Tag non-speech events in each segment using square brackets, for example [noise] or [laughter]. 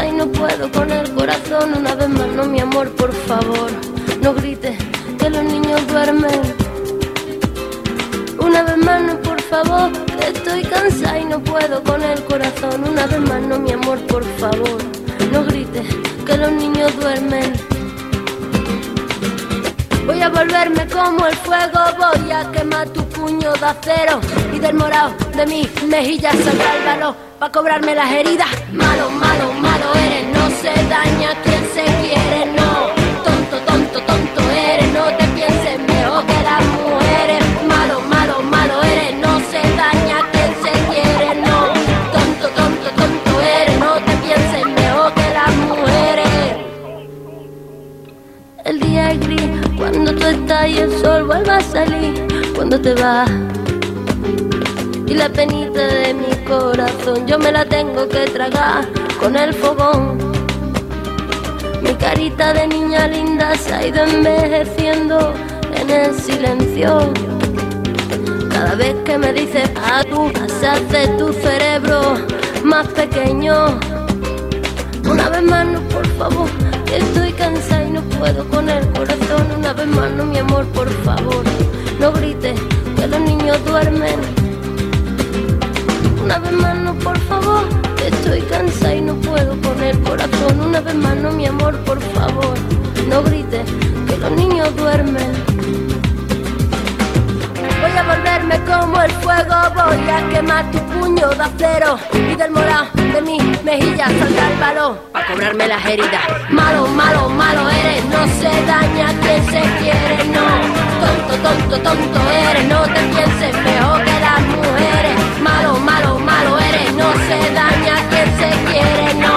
y no puedo con el corazón. Una vez más, no, mi amor, por favor, no grites que los niños duermen. Una vez más, no, por favor, estoy cansada y no puedo con el corazón. Una vez más, no, mi amor, por favor, no grites que los niños duermen. Voy a volverme como el fuego, voy a quemar tu puño de acero y del morado de mi mejilla saldrá el para cobrarme las heridas. Malo, malo, malo se daña quien se quiere, no. Tonto, tonto, tonto eres, no te pienses mejor que las mujeres. Malo, malo, malo eres, no se daña quien se quiere, no. Tonto, tonto, tonto eres, no te pienses mejor que las mujeres. El día es gris cuando tú estás y el sol vuelve a salir cuando te vas. Y la penita de mi corazón yo me la tengo que tragar con el fogón. Mi carita de niña linda se ha ido envejeciendo en el silencio. Cada vez que me dices a tú, se hace tu cerebro más pequeño. Una vez más, no, por favor, que estoy cansada y no puedo con el corazón. Una vez más, no, mi amor, por favor, no grites que los niños duermen. Una vez más, no, por favor, estoy cansada y no puedo con el corazón. Una vez más, no, mi amor, por favor, no grites que los niños duermen. Voy a volverme como el fuego, voy a quemar tu puño de acero y del morado de mi mejilla saldrá el balón para cobrarme las heridas. Malo, malo, malo eres, no se daña quien se quiere, no. Tonto, tonto, tonto eres, no te pienses mejor que las mujeres. Malo, malo, malo eres, no se daña se quiere, no.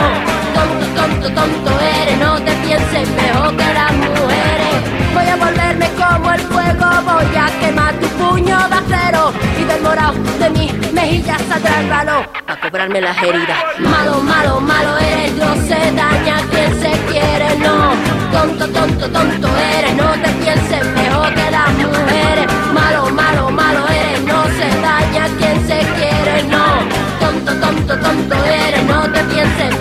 Tonto, tonto, tonto eres, no te pienses mejor que las mujeres. Voy a volverme como el fuego, voy a quemar tu puño de acero y del morado de mi mejilla saldrá el balón a cobrarme las heridas. Malo, malo, malo eres, no se daña quien se quiere, no. Tonto, tonto, tonto eres, no te pienses mejor que las mujeres. Malo, malo, malo eres, no se daña quien se quiere, no. Tonto, tonto, tonto eres, no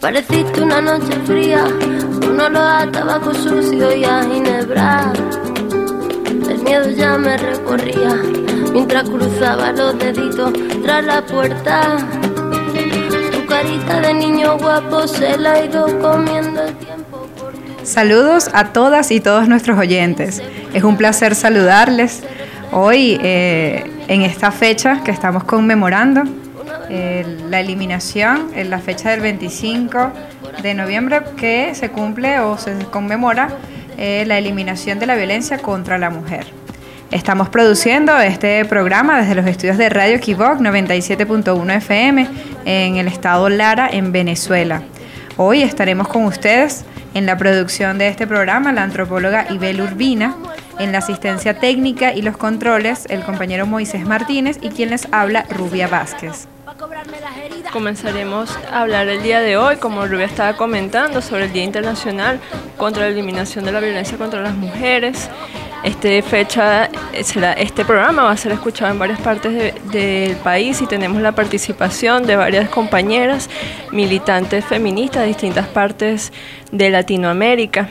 Apareciste una noche fría, un olor a tabaco sucio y a ginebra. El miedo ya me recorría mientras cruzaba los deditos tras la puerta. Tu carita de niño guapo se la ha ido comiendo el tiempo Saludos a todas y todos nuestros oyentes. Es un placer saludarles hoy eh, en esta fecha que estamos conmemorando la eliminación en la fecha del 25 de noviembre que se cumple o se conmemora eh, la eliminación de la violencia contra la mujer. Estamos produciendo este programa desde los estudios de Radio Kibok 97.1 FM en el estado Lara, en Venezuela. Hoy estaremos con ustedes en la producción de este programa la antropóloga Ibel Urbina, en la asistencia técnica y los controles el compañero Moisés Martínez y quien les habla Rubia Vázquez. Comenzaremos a hablar el día de hoy, como Rubia estaba comentando, sobre el Día Internacional contra la Eliminación de la Violencia contra las Mujeres. Este, fecha, eh, será, este programa va a ser escuchado en varias partes de- del país y tenemos la participación de varias compañeras militantes feministas de distintas partes de Latinoamérica.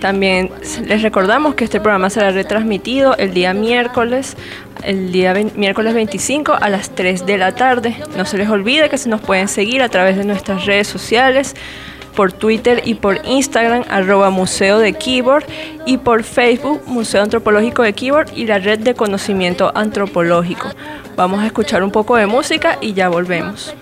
También les recordamos que este programa será retransmitido el día miércoles el día miércoles 25 a las 3 de la tarde. No se les olvide que se nos pueden seguir a través de nuestras redes sociales por Twitter y por Instagram, arroba Museo de Keyboard, y por Facebook, Museo Antropológico de Keyboard y la Red de Conocimiento Antropológico. Vamos a escuchar un poco de música y ya volvemos.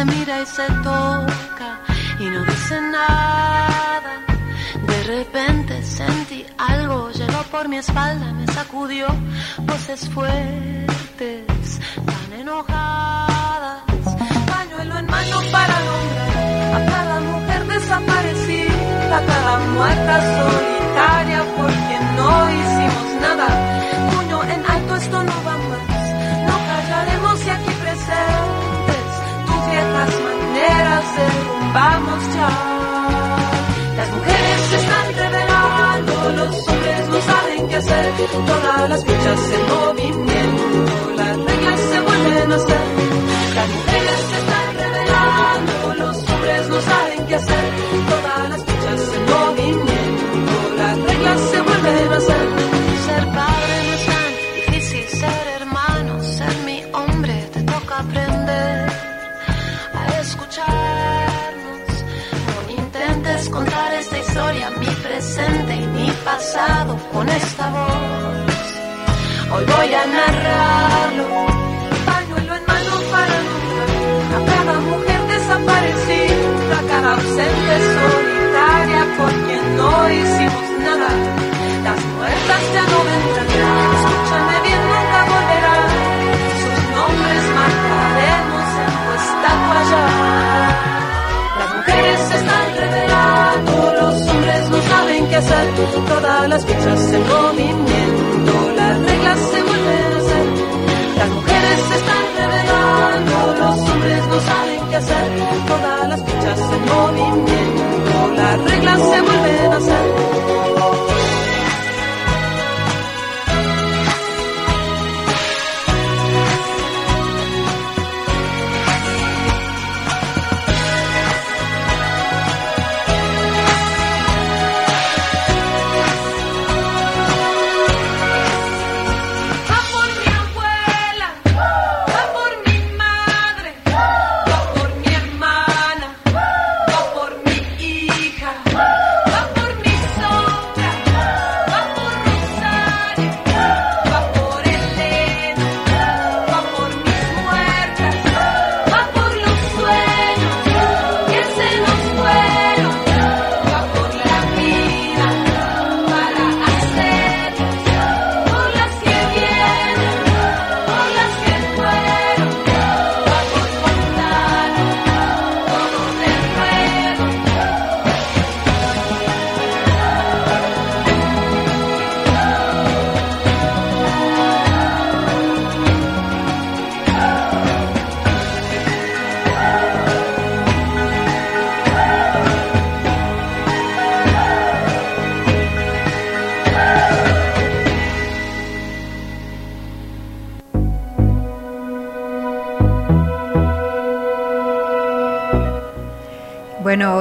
Se mira y se toca y no dice nada. De repente sentí algo, llegó por mi espalda, me sacudió voces fuertes, tan enojadas. Pañuelo en mano para nombrar a cada mujer desaparecida, a cada muerta solitaria porque no hicimos nada. Puño en alto, esto no va viejas maneras derrumbamos ya. Las mujeres se están revelando, los hombres no saben qué hacer. Todas las fichas en movimiento, las reglas se vuelven a hacer. Las mujeres se están revelando, los hombres no saben qué hacer. Pasado con esta voz. Hoy voy a narrarlo, pañuelo en mano para nombrar a cada mujer desaparecida, a cada ausente solitaria por quien no hicimos Todas las fichas en movimiento, las reglas se vuelven a hacer. Las mujeres se están revelando, los hombres no saben qué hacer. Todas las fichas en movimiento, las reglas se vuelven a hacer.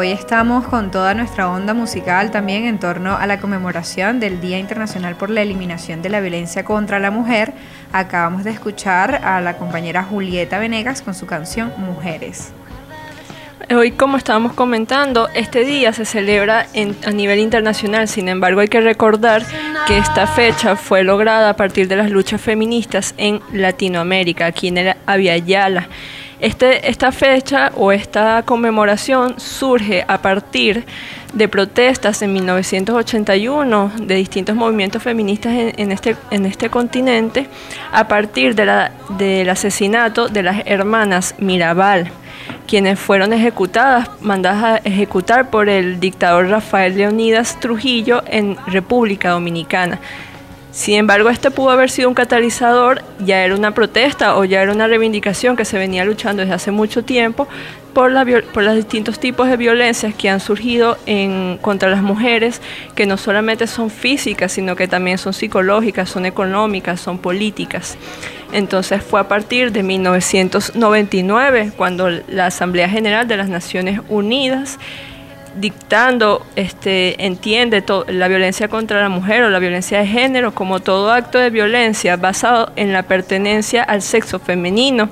Hoy estamos con toda nuestra onda musical también en torno a la conmemoración del Día Internacional por la Eliminación de la Violencia contra la Mujer. Acabamos de escuchar a la compañera Julieta Venegas con su canción Mujeres. Hoy, como estábamos comentando, este día se celebra a nivel internacional, sin embargo hay que recordar que esta fecha fue lograda a partir de las luchas feministas en Latinoamérica, aquí en el Aviala. Este, esta fecha o esta conmemoración surge a partir de protestas en 1981 de distintos movimientos feministas en, este, este continente a partir del asesinato de las hermanas Mirabal, quienes fueron ejecutadas, mandadas a ejecutar por el dictador Rafael Leonidas Trujillo en República Dominicana. Sin embargo, este pudo haber sido un catalizador, ya era una protesta o ya era una reivindicación que se venía luchando desde hace mucho tiempo por, por los distintos tipos de violencias que han surgido contra las mujeres, que no solamente son físicas, sino que también son psicológicas, son económicas, son políticas. Entonces fue a partir de 1999 cuando la Asamblea General de las Naciones Unidas dictando, este, entiende la violencia contra la mujer o la violencia de género como todo acto de violencia basado en la pertenencia al sexo femenino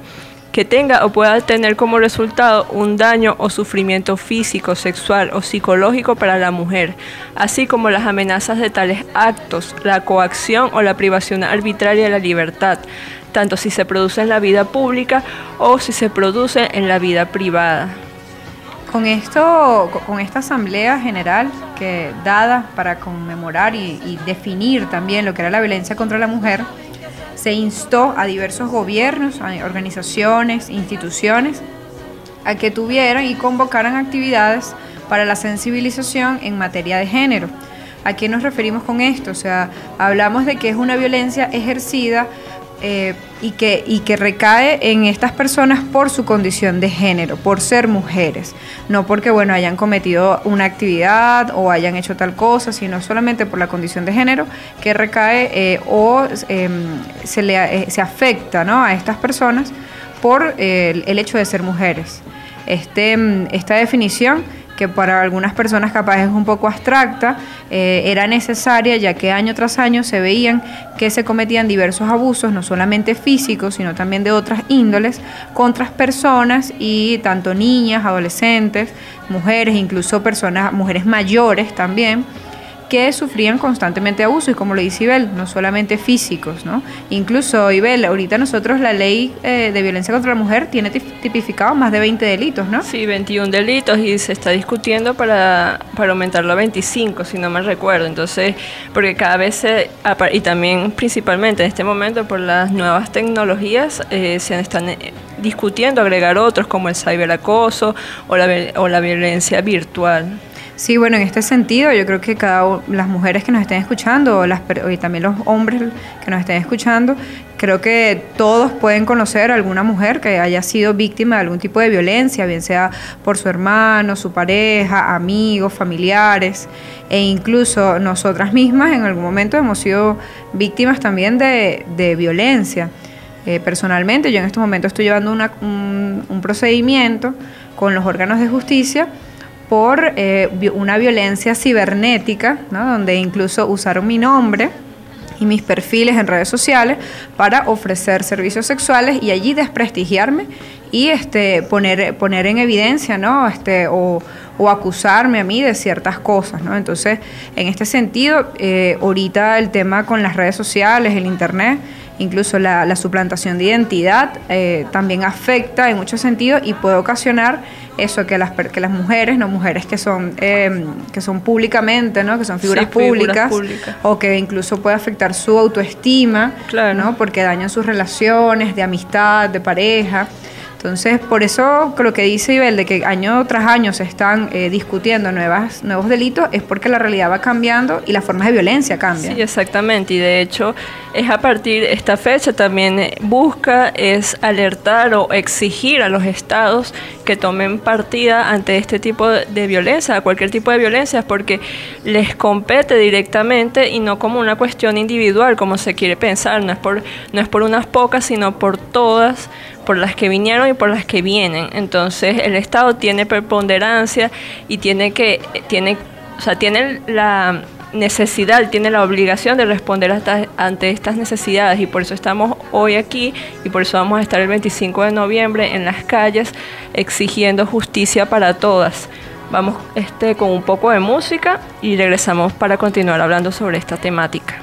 que tenga o pueda tener como resultado un daño o sufrimiento físico, sexual o psicológico para la mujer, así como las amenazas de tales actos, la coacción o la privación arbitraria de la libertad, tanto si se produce en la vida pública o si se produce en la vida privada. Con esto, con esta asamblea general que dada para conmemorar y, definir también lo que era la violencia contra la mujer, se instó a diversos gobiernos, a organizaciones, instituciones, a que tuvieran y convocaran actividades para la sensibilización en materia de género. ¿A qué nos referimos con esto? O sea, hablamos de que es una violencia ejercida eh, y, que, y que recae en estas personas por su condición de género, por ser mujeres, no porque bueno hayan cometido una actividad o hayan hecho tal cosa, sino solamente por la condición de género que recae eh, o em, se, le, eh, se afecta ¿no? a estas personas por el hecho de ser mujeres. Este, em, esta definición que para algunas personas capaz es un poco abstracta, eh, era necesaria ya que año tras año se veían que se cometían diversos abusos, no solamente físicos, sino también de otras índoles, contra personas y tanto niñas, adolescentes, mujeres, incluso personas, mujeres mayores también que sufrían constantemente abuso y como lo dice Ibel, no solamente físicos, ¿no? Incluso Ibel, ahorita nosotros la ley eh, de violencia contra la mujer tiene tipificado más de 20 delitos, ¿no? Sí, 21 delitos y se está discutiendo para, para aumentarlo a 25, si no me recuerdo. Entonces, porque cada vez se, y también principalmente en este momento por las nuevas tecnologías, eh, se están eh, discutiendo agregar otros como el ciberacoso o la, o la violencia virtual. Sí, bueno, en este sentido, yo creo que cada las mujeres que nos estén escuchando las, y también los hombres que nos estén escuchando, creo que todos pueden conocer a alguna mujer que haya sido víctima de algún tipo de violencia, bien sea por su hermano, su pareja, amigos, familiares, e incluso nosotras mismas en algún momento hemos sido víctimas también de, violencia. Eh, personalmente, yo en este momento estoy llevando un, un procedimiento con los órganos de justicia por eh, una violencia cibernética, donde incluso usaron mi nombre y mis perfiles en redes sociales para ofrecer servicios sexuales y allí desprestigiarme y este, poner, poner en evidencia ¿no? este, o, acusarme a mí de ciertas cosas. ¿no? Entonces, en este sentido, eh, ahorita el tema con las redes sociales, el Internet, incluso la, suplantación de identidad, eh, también afecta en muchos sentidos y puede ocasionar eso, que las, que las mujeres, no mujeres que son, em, que son públicamente, ¿no? que son figuras, públicas, o que incluso puede afectar su autoestima, ¿no? porque dañan sus relaciones de amistad, de pareja. Entonces, por eso lo que dice Ibel, de que año tras año se están eh, discutiendo nuevas, nuevos delitos, es porque la realidad va cambiando y las formas de violencia cambian. Sí, exactamente. Y de hecho, es a partir de esta fecha también eh, busca es alertar o exigir a los estados que tomen partida ante este tipo de violencia, cualquier tipo de violencia, porque les compete directamente y no como una cuestión individual, como se quiere pensar. No es por, no es por unas pocas, sino por todas por las que vinieron y por las que vienen. Entonces el Estado tiene preponderancia y tiene que, tiene, o sea, tiene la necesidad, tiene la obligación de responder ante estas necesidades y por eso estamos hoy aquí y por eso vamos a estar el 25 de noviembre en las calles exigiendo justicia para todas. Vamos este, con un poco de música y regresamos para continuar hablando sobre esta temática.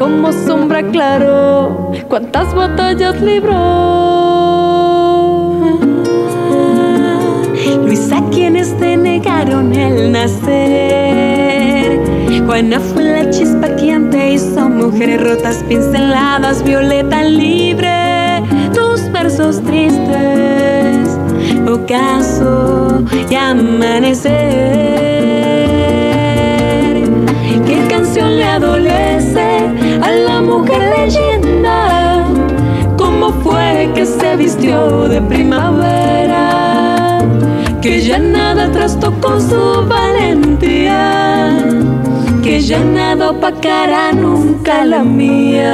Como sombra claro, cuántas batallas libró. Luisa, quienes te negaron el nacer. Juana fue la chispa quien te hizo mujeres rotas, pinceladas, violeta libre, tus versos tristes, ocaso y amanecer le adolece a la mujer leyenda. ¿Cómo fue que se vistió de primavera? Que ya nada trastocó su valentía. Que ya nada opacará nunca la mía.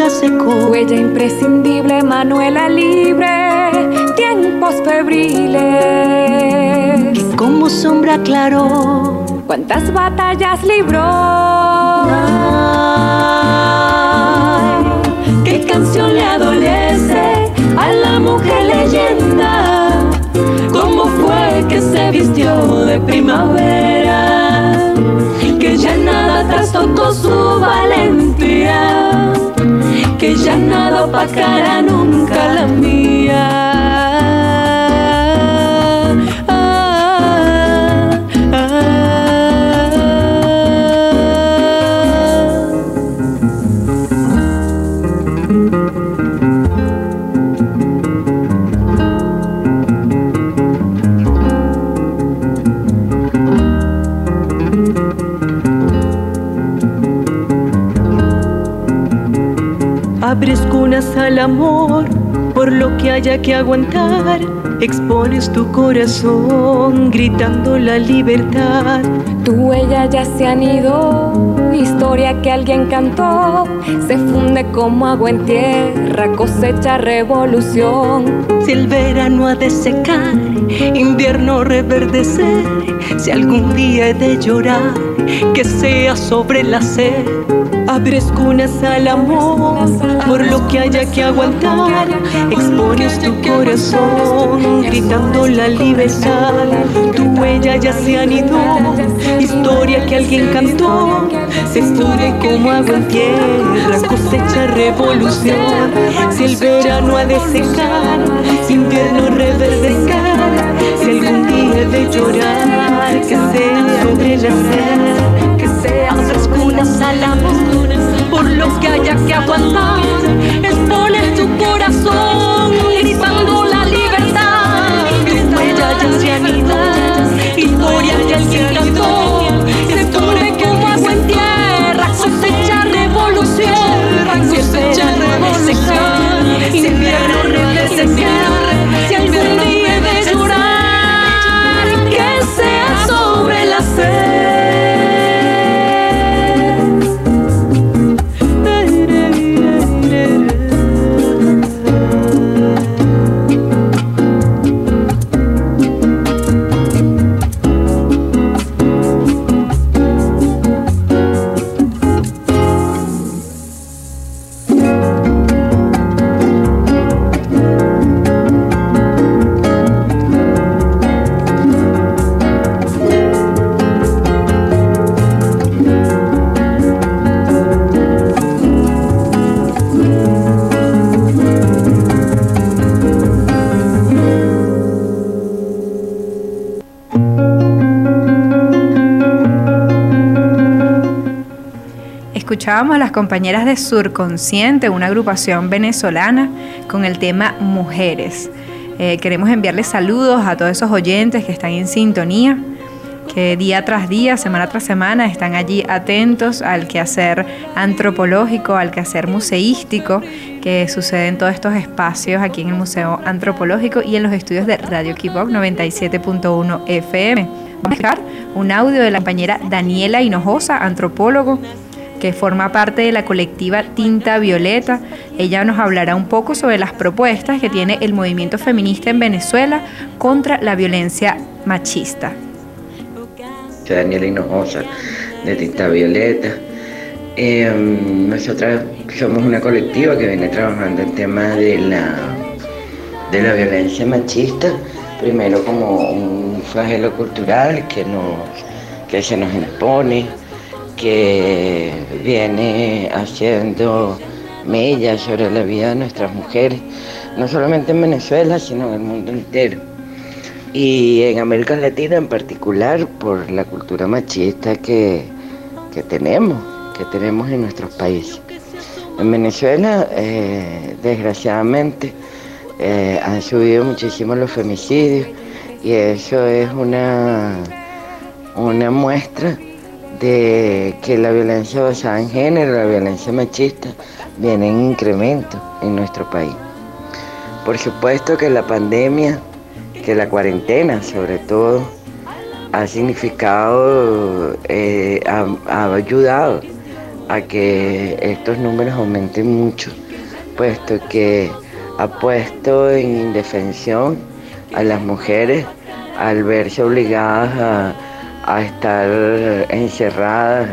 Nunca secó. Huella imprescindible, Manuela libre, tiempos febriles. Que como sombra claro, cuántas batallas libró. qué canción le adolece a la mujer leyenda. ¿Cómo fue que se vistió de primavera? que ya nada trastocó su valentía, que ya nada opacará nunca la mía. Al amor por lo que haya que aguantar. Expones tu corazón gritando la libertad. Tu huella ya se han ido, historia que alguien cantó. Se funde como agua en tierra, cosecha revolución. Si el verano ha de secar, invierno reverdecer. Si algún día he de llorar, que sea sobre la sed Abres cunas al amor por lo que haya que aguantar. Expones tu corazón gritando la libertad. Tu huella ya se han ido, historia que alguien cantó. Se estudia como agua en tierra, cosecha revolución. Si el verano ha de secar, si invierno reverdecer. Algún día de llorar, que sea sobre la sed, que sea otras cunas al amor por lo que haya que aguantar. Expones tu corazón, gritando la libertad. Tu huella han ido, historia ya se cantó. Se pone como agua en tierra, cosecha revolución, cosecha revolución. Invierno resecar, si algún escuchábamos a las compañeras de Surconsciente, una agrupación venezolana, con el tema Mujeres. Eh, queremos enviarles saludos a todos esos oyentes que están en sintonía, que día tras día, semana tras semana, están allí atentos al quehacer antropológico, al quehacer museístico que sucede en todos estos espacios aquí en el Museo Antropológico y en los estudios de Radio Kibok 97.1 FM. Vamos a dejar un audio de la compañera Daniela Hinojosa, antropólogo, que forma parte de la colectiva Tinta Violeta. Ella nos hablará un poco sobre las propuestas que tiene el movimiento feminista en Venezuela contra la violencia machista. Soy Daniela Hinojosa de Tinta Violeta. Em, nosotras somos una colectiva que viene trabajando el tema de la, de la violencia machista, primero como un flagelo cultural que, nos, que se nos impone, que viene haciendo mella sobre la vida de nuestras mujeres, no solamente en Venezuela, sino en el mundo entero. Y en América Latina en particular por la cultura machista que, que tenemos que tenemos en nuestros países. En Venezuela, eh, desgraciadamente, eh, han subido muchísimo los femicidios y eso es una, una muestra de que la violencia basada en género, la violencia machista, viene en incremento en nuestro país. Por supuesto que la pandemia, que la cuarentena sobre todo, ha significado, eh, ha ayudado a que estos números aumenten mucho, puesto que ha puesto en indefensión a las mujeres al verse obligadas a, estar encerradas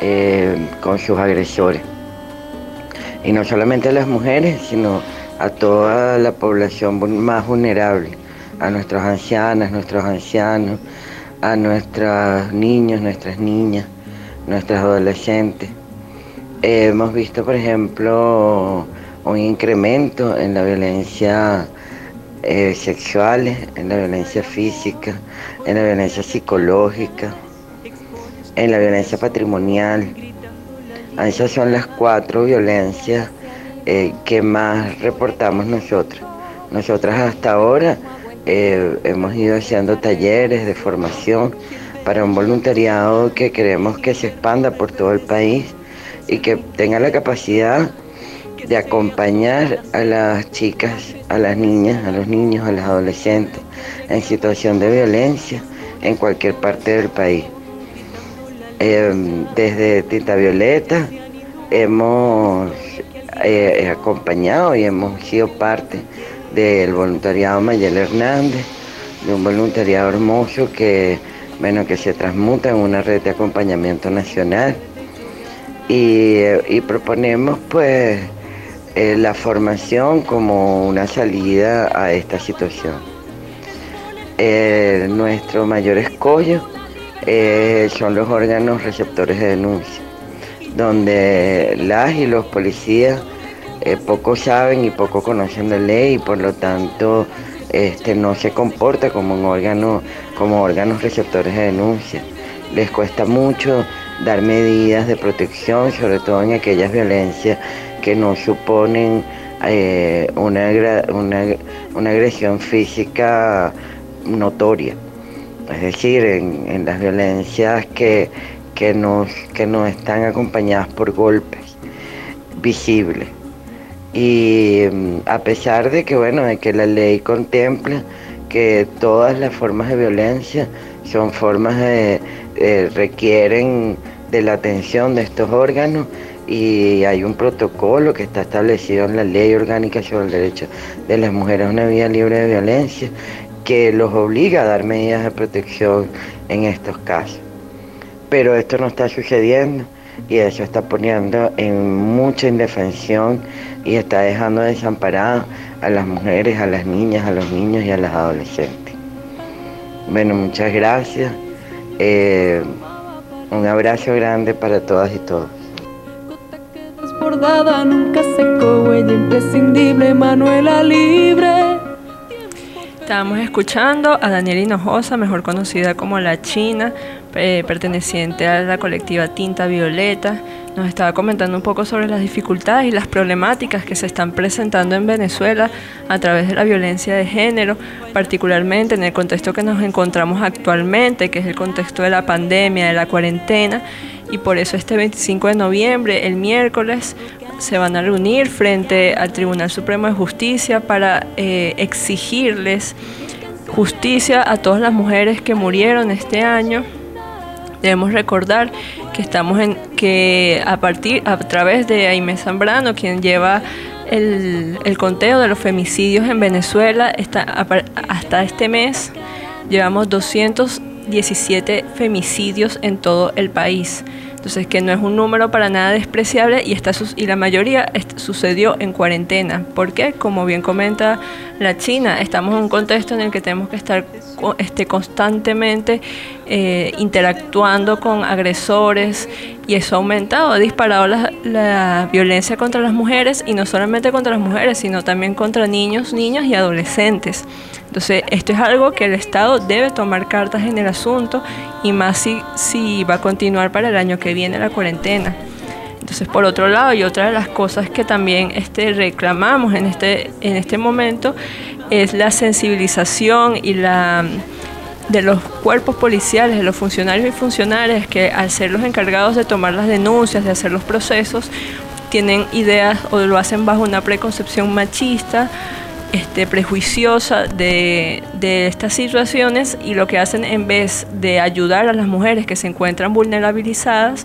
eh, con sus agresores. Y no solamente a las mujeres, sino a toda la población más vulnerable, a nuestras ancianas, nuestros ancianos, a nuestros niños, nuestras niñas, nuestras adolescentes. hemos visto, por ejemplo, un incremento en la violencia eh, sexual, en la violencia física, en la violencia psicológica, en la violencia patrimonial. Esas son las cuatro violencias eh, que más reportamos nosotros. Nosotras hasta ahora eh, hemos ido haciendo talleres de formación para un voluntariado que queremos que se expanda por todo el país y que tenga la capacidad de acompañar a las chicas, a las niñas, a los niños, a los adolescentes en situación de violencia en cualquier parte del país. Em, desde Tinta Violeta hemos eh, acompañado y hemos sido parte del voluntariado Mayel Hernández, de un voluntariado hermoso que bueno, que se transmuta en una red de acompañamiento nacional y, proponemos pues eh, la formación como una salida a esta situación. Eh, nuestro mayor escollo eh, son los órganos receptores de denuncia, donde las y los policías poco saben y poco conocen de ley y por lo tanto este, no se comporta como un órgano, como órganos receptores de denuncia. Les cuesta mucho dar medidas de protección, sobre todo en aquellas violencias que no suponen eh, una, una, agresión física notoria. Es decir, en, las violencias que, que, nos, que no están acompañadas por golpes visibles. Y mm, a pesar de que, bueno, de que la ley contempla que todas las formas de violencia son formas de, requieren de la atención de estos órganos y hay un protocolo que está establecido en la ley orgánica sobre el derecho de las mujeres a una vida libre de violencia que los obliga a dar medidas de protección en estos casos. Pero esto no está sucediendo y eso está poniendo en mucha indefensión y está dejando desamparadas a las mujeres, a las niñas, a los niños y a las adolescentes. Bueno, muchas gracias. Eh, un abrazo grande para todas y todos. Desbordada, nunca secó, huella imprescindible, Manuela libre. Estábamos escuchando a Daniela Hinojosa, mejor conocida como La China, eh, perteneciente a la colectiva Tinta Violeta. Nos estaba comentando un poco sobre las dificultades y las problemáticas que se están presentando en Venezuela a través de la violencia de género, particularmente en el contexto que nos encontramos actualmente, que es el contexto de la pandemia, de la cuarentena. Y por eso este 25 de noviembre, el miércoles, se van a reunir frente al Tribunal Supremo de Justicia para eh, exigirles justicia a todas las mujeres que murieron este año. Debemos recordar que estamos en que a partir a través de Aimé Zambrano, quien lleva el, el conteo de los femicidios en Venezuela, está, hasta este mes llevamos 217 femicidios en todo el país. Entonces, que no es un número para nada despreciable y, está, y la mayoría sucedió en cuarentena. ¿Por qué? Como bien comenta la China, estamos en un contexto en el que tenemos que estar este, constantemente eh, interactuando con agresores y eso ha aumentado, ha disparado la, la, violencia contra las mujeres y no solamente contra las mujeres, sino también contra niños, niñas y adolescentes. Entonces, esto es algo que el Estado debe tomar cartas en el asunto y más si, si va a continuar para el año que viene la cuarentena. Entonces, por otro lado, y otra de las cosas que también este, reclamamos en este, en este momento es la sensibilización y la de los cuerpos policiales, de los funcionarios y funcionarias que al ser los encargados de tomar las denuncias, de hacer los procesos, tienen ideas o lo hacen bajo una preconcepción machista, este, prejuiciosa de, de, estas situaciones y lo que hacen en vez de ayudar a las mujeres que se encuentran vulnerabilizadas,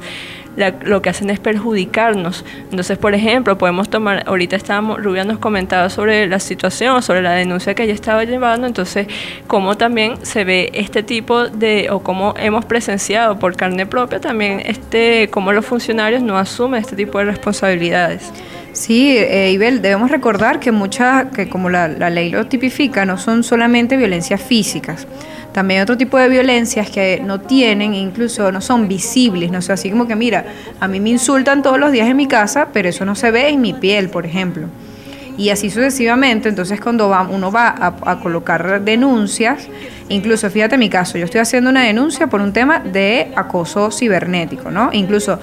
lo que hacen es perjudicarnos. Entonces, por ejemplo, podemos tomar, ahorita estábamos, Rubia nos comentaba sobre la situación, sobre la denuncia que ella estaba llevando, entonces, cómo también se ve este tipo de, o cómo hemos presenciado por carne propia también, este, cómo los funcionarios no asumen este tipo de responsabilidades. Sí, eh, Ibel, debemos recordar que muchas, que como la, la ley lo tipifica, no son solamente violencias físicas. También otro tipo de violencias que no tienen, incluso no son visibles, no sé, así como que mira, a mí me insultan todos los días en mi casa, pero eso no se ve en mi piel, por ejemplo. Y así sucesivamente, entonces cuando va, uno va a, a colocar denuncias, incluso fíjate mi caso, yo estoy haciendo una denuncia por un tema de acoso cibernético, ¿no? Incluso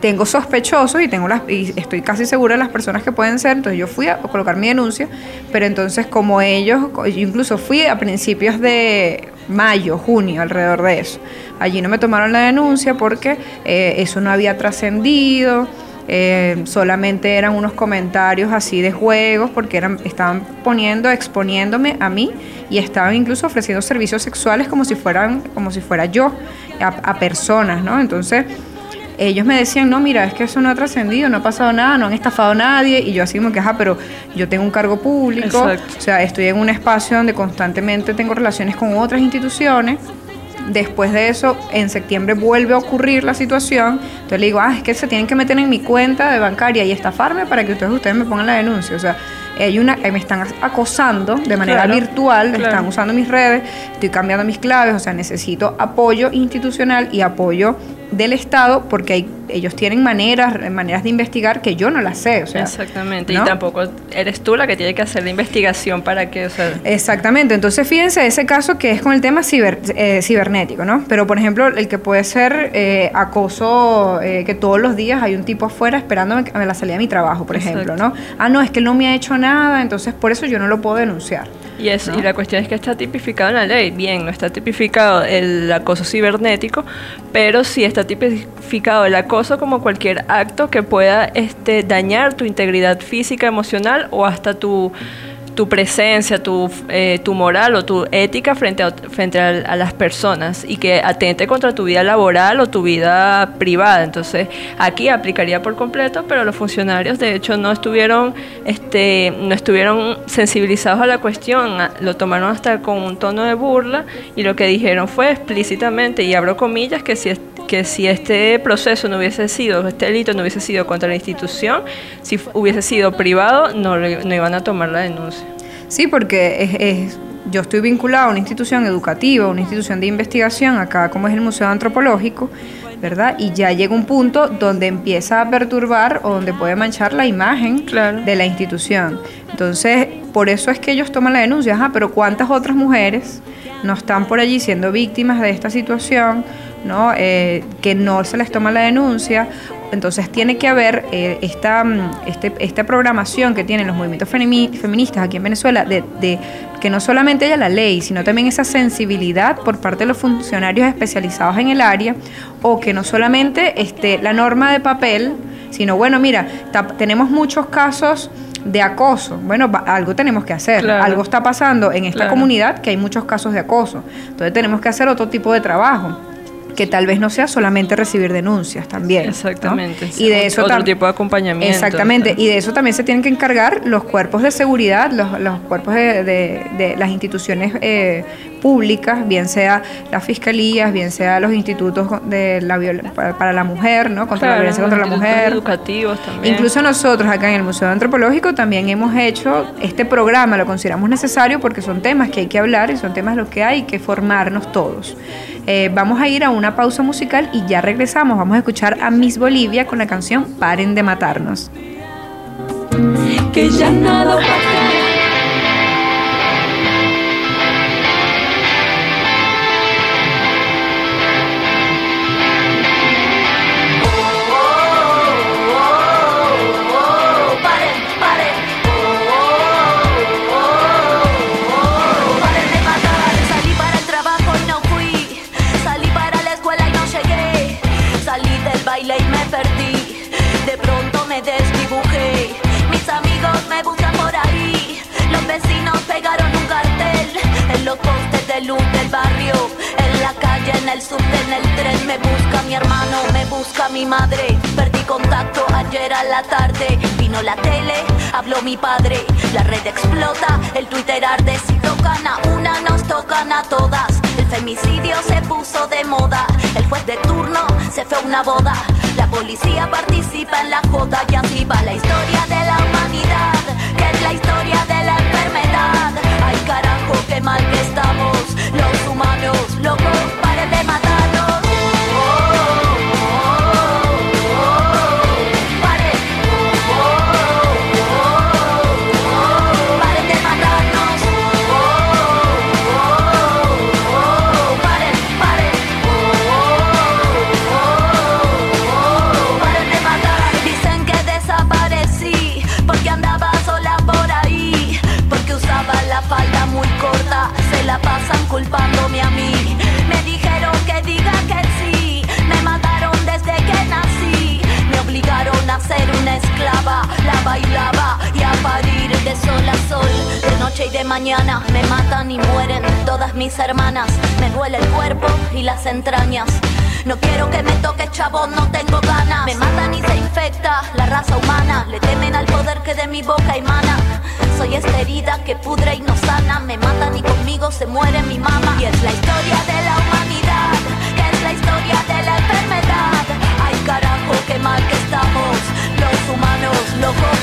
tengo sospechosos y tengo las y estoy casi segura de las personas que pueden ser, entonces yo fui a colocar mi denuncia, pero entonces como ellos, incluso fui a principios de mayo, junio, alrededor de eso. Allí no me tomaron la denuncia porque eh, eso no había trascendido. Eh, solamente eran unos comentarios así de juegos porque eran, estaban poniendo, exponiéndome a mí y estaban incluso ofreciendo servicios sexuales como si fueran, como si fuera yo, a, a personas, ¿no? Entonces, ellos me decían, no, mira, es que eso no ha trascendido, no ha pasado nada, no han estafado a nadie, y yo así como que, ajá, pero yo tengo un cargo público, o sea, estoy en un espacio donde constantemente tengo relaciones con otras instituciones, después de eso, en septiembre vuelve a ocurrir la situación, entonces le digo, ah, es que se tienen que meter en mi cuenta de bancaria y estafarme para que ustedes, ustedes me pongan la denuncia, o sea, hay una, me están acosando de manera virtual, están usando mis redes, estoy cambiando mis claves, o sea, necesito apoyo institucional y apoyo del Estado porque hay, ellos tienen maneras, maneras de investigar que yo no las sé. O sea, Exactamente, y tampoco eres tú la que tiene que hacer la investigación para que... O Exactamente, entonces fíjense ese caso que es con el tema ciber, eh, cibernético, ¿no? Pero por ejemplo, el que puede ser eh, acoso, eh, que todos los días hay un tipo afuera esperándome a la salida de mi trabajo, por ejemplo, ¿no? Ah, no, es que él no me ha hecho nada, entonces por eso yo no lo puedo denunciar. Y, es, y la cuestión es que está tipificado en la ley. Bien, no está tipificado el acoso cibernético, pero sí está tipificado el acoso como cualquier acto que pueda este, dañar tu integridad física, emocional o hasta tu tu presencia, tu, eh, tu moral o tu ética frente, a, frente a, las personas y que atente contra tu vida laboral o tu vida privada. Entonces, aquí aplicaría por completo, pero los funcionarios de hecho no estuvieron, este, no estuvieron sensibilizados a la cuestión, lo tomaron hasta con un tono de burla y lo que dijeron fue explícitamente, y abro comillas, que si que si este proceso no hubiese sido, este delito no hubiese sido contra la institución, si hubiese sido privado, no, no iban a tomar la denuncia. Sí, porque es, yo estoy vinculado a una institución educativa, una institución de investigación, acá como es el Museo Antropológico, ¿verdad? Y ya llega un punto donde empieza a perturbar o donde puede manchar la imagen de la institución. Entonces, por eso es que ellos toman la denuncia. Ajá, pero ¿cuántas otras mujeres no están por allí siendo víctimas de esta situación? ¿No? Eh, que no se les toma la denuncia. Entonces tiene que haber eh, esta, mm, este, esta programación que tienen los movimientos feministas aquí en Venezuela de, de, que no solamente haya la ley, sino también esa sensibilidad por parte de los funcionarios especializados en el área, o que no solamente esté la norma de papel, sino bueno, mira, tenemos muchos casos de acoso. Bueno, algo tenemos que hacer. Algo está pasando en esta comunidad que hay muchos casos de acoso. Entonces tenemos que hacer otro tipo de trabajo que tal vez no sea solamente recibir denuncias también. Exactamente. Y de eso otro tipo de acompañamiento. Exactamente. Y de eso también se tienen que encargar los cuerpos de seguridad, los, los cuerpos de, de, las instituciones eh, públicas, bien sea las fiscalías, bien sea los institutos de la para, la mujer, ¿no? contra la violencia contra la mujer. Educativos también. Incluso nosotros acá en el Museo Antropológico también hemos hecho este programa, lo consideramos necesario porque son temas que hay que hablar y son temas los que hay que formarnos todos. Eh, vamos a ir a una pausa musical y ya regresamos. Vamos a escuchar a Miss Bolivia con la canción Paren de matarnos. Luz del barrio, en la calle, en el subte, en el tren. Me busca mi hermano, me busca mi madre. Perdí contacto ayer a la tarde. Vino la tele, habló mi padre. La red explota, el Twitter arde. Si tocan a una, nos tocan a todas. El femicidio se puso de moda. El juez de turno se fue a una boda. La policía participa en la joda y así la historia de la humanidad, es la historia de la enfermedad. Carajo, qué mal que estamos los humanos, locos, paren de matarnos. Esclava, la bailaba y a parir de sol a sol. De noche y de mañana me matan y mueren todas mis hermanas. Me duele el cuerpo y las entrañas. No quiero que me toque chavo, no tengo ganas. Me matan y se infecta la raza humana. Le temen al poder que de mi boca emana. Soy esta herida que pudre y no sana. Me matan y conmigo se muere mi mamá. Y es la historia de la humanidad, que es la historia de la enfermedad. Ay carajo, qué mal que estamos, los humanos locos,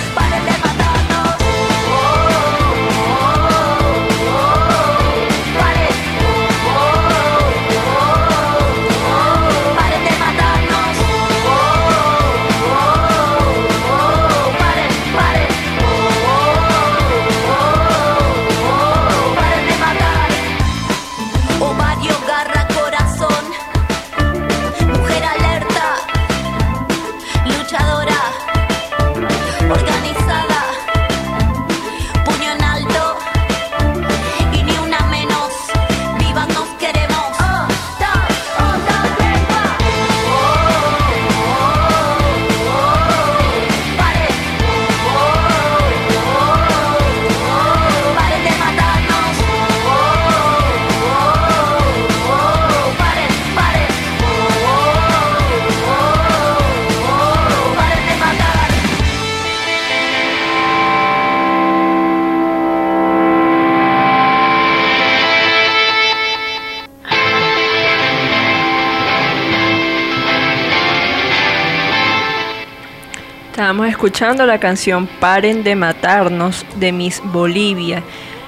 escuchando la canción Paren de Matarnos de Miss Bolivia.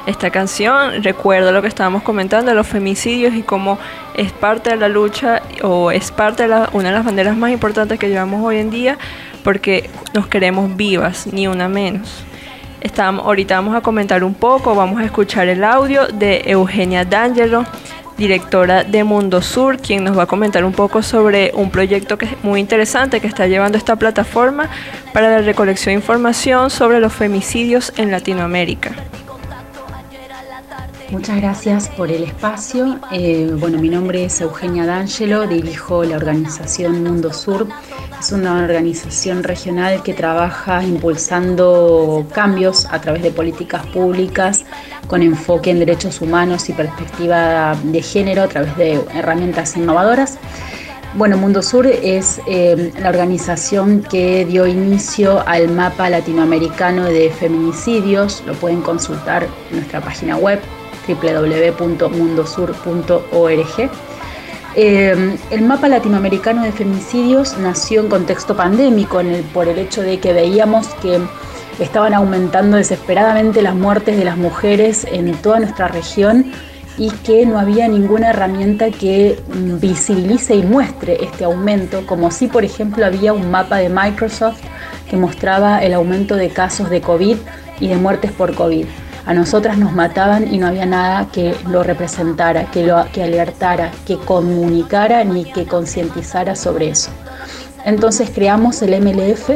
Esta canción recuerda lo que estábamos comentando los femicidios y cómo es parte de la lucha o es parte de una de las banderas más importantes que llevamos hoy en día porque nos queremos vivas, ni una menos. Estamos, ahorita vamos a comentar un poco, vamos a escuchar el audio de Eugenia D'Angelo directora de Mundo Sur, quien nos va a comentar un poco sobre un proyecto que es muy interesante que está llevando esta plataforma para la recolección de información sobre los femicidios en Latinoamérica. Muchas gracias por el espacio. Eh, bueno, mi nombre es Eugenia D'Angelo, dirijo la organización Mundo Sur. Es una organización regional que trabaja impulsando cambios a través de políticas públicas con enfoque en derechos humanos y perspectiva de género a través de herramientas innovadoras. Bueno, Mundo Sur es eh, la organización que dio inicio al mapa latinoamericano de feminicidios. Lo pueden consultar en nuestra página web www.mundosur.org. Eh, el mapa latinoamericano de femicidios nació en contexto pandémico por el hecho de que veíamos que estaban aumentando desesperadamente las muertes de las mujeres en toda nuestra región y que no había ninguna herramienta que visibilice y muestre este aumento, como si por ejemplo había un mapa de Microsoft que mostraba el aumento de casos de COVID y de muertes por COVID. A nosotras nos mataban y no había nada que lo representara, que lo que alertara, que comunicara ni que concientizara sobre eso. Entonces creamos el MLF,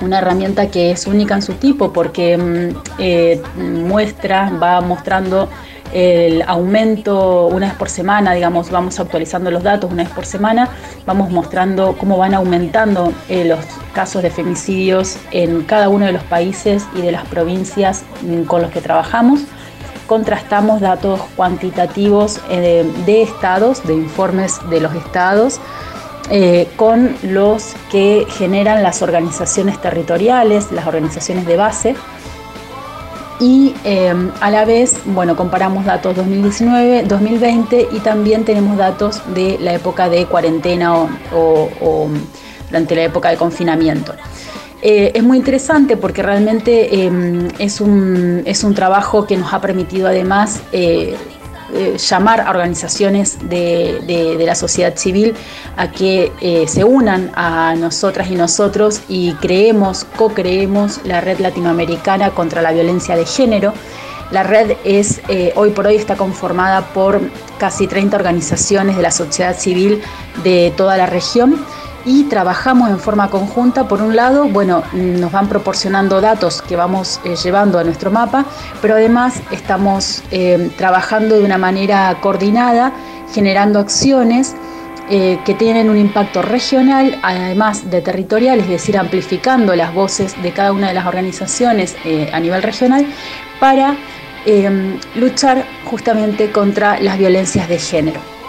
una herramienta que es única en su tipo porque mm, eh, muestra, va mostrando el aumento una vez por semana, digamos, vamos actualizando los datos una vez por semana, vamos mostrando cómo van aumentando eh, los casos de femicidios en cada uno de los países y de las provincias mm, con los que trabajamos. Contrastamos datos cuantitativos eh, de estados, de informes de los estados, eh, con los que generan las organizaciones territoriales, las organizaciones de base y eh, a la vez, bueno, comparamos datos 2019, 2020 y también tenemos datos de la época de cuarentena o, durante la época de confinamiento. Eh, es muy interesante porque realmente em, es, un, es, un, trabajo que nos ha permitido además eh, eh, llamar a organizaciones de, la sociedad civil a que eh, se unan a nosotras y nosotros y creemos, co-creemos la red latinoamericana contra la violencia de género. La red es, eh, hoy por hoy está conformada por casi 30 organizaciones de la sociedad civil de toda la región y trabajamos en forma conjunta. Por un lado, bueno, nos van proporcionando datos que vamos eh, llevando a nuestro mapa, pero además estamos eh, trabajando de una manera coordinada, generando acciones eh, que tienen un impacto regional, además de territorial, es decir, amplificando las voces de cada una de las organizaciones a nivel regional para luchar justamente contra las violencias de género.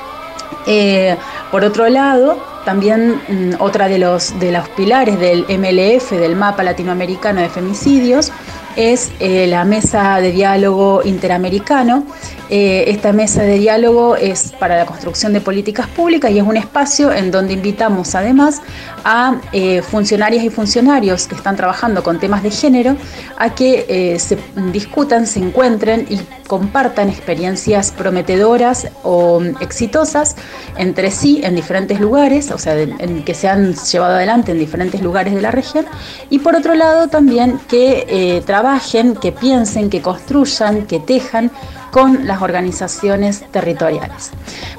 Por otro lado, también mm, otra de los, de los pilares del MLF, del mapa latinoamericano de femicidios, es eh, la mesa de diálogo interamericano. Eh, esta mesa de diálogo es para la construcción de políticas públicas y es un espacio en donde invitamos además a eh, funcionarias y funcionarios que están trabajando con temas de género a que se discutan, se encuentren y compartan experiencias prometedoras o exitosas entre sí en diferentes lugares, o sea, en, que se han llevado adelante en diferentes lugares de la región, y por otro lado también que eh, trabajen, que piensen, que construyan, que tejan con las organizaciones territoriales.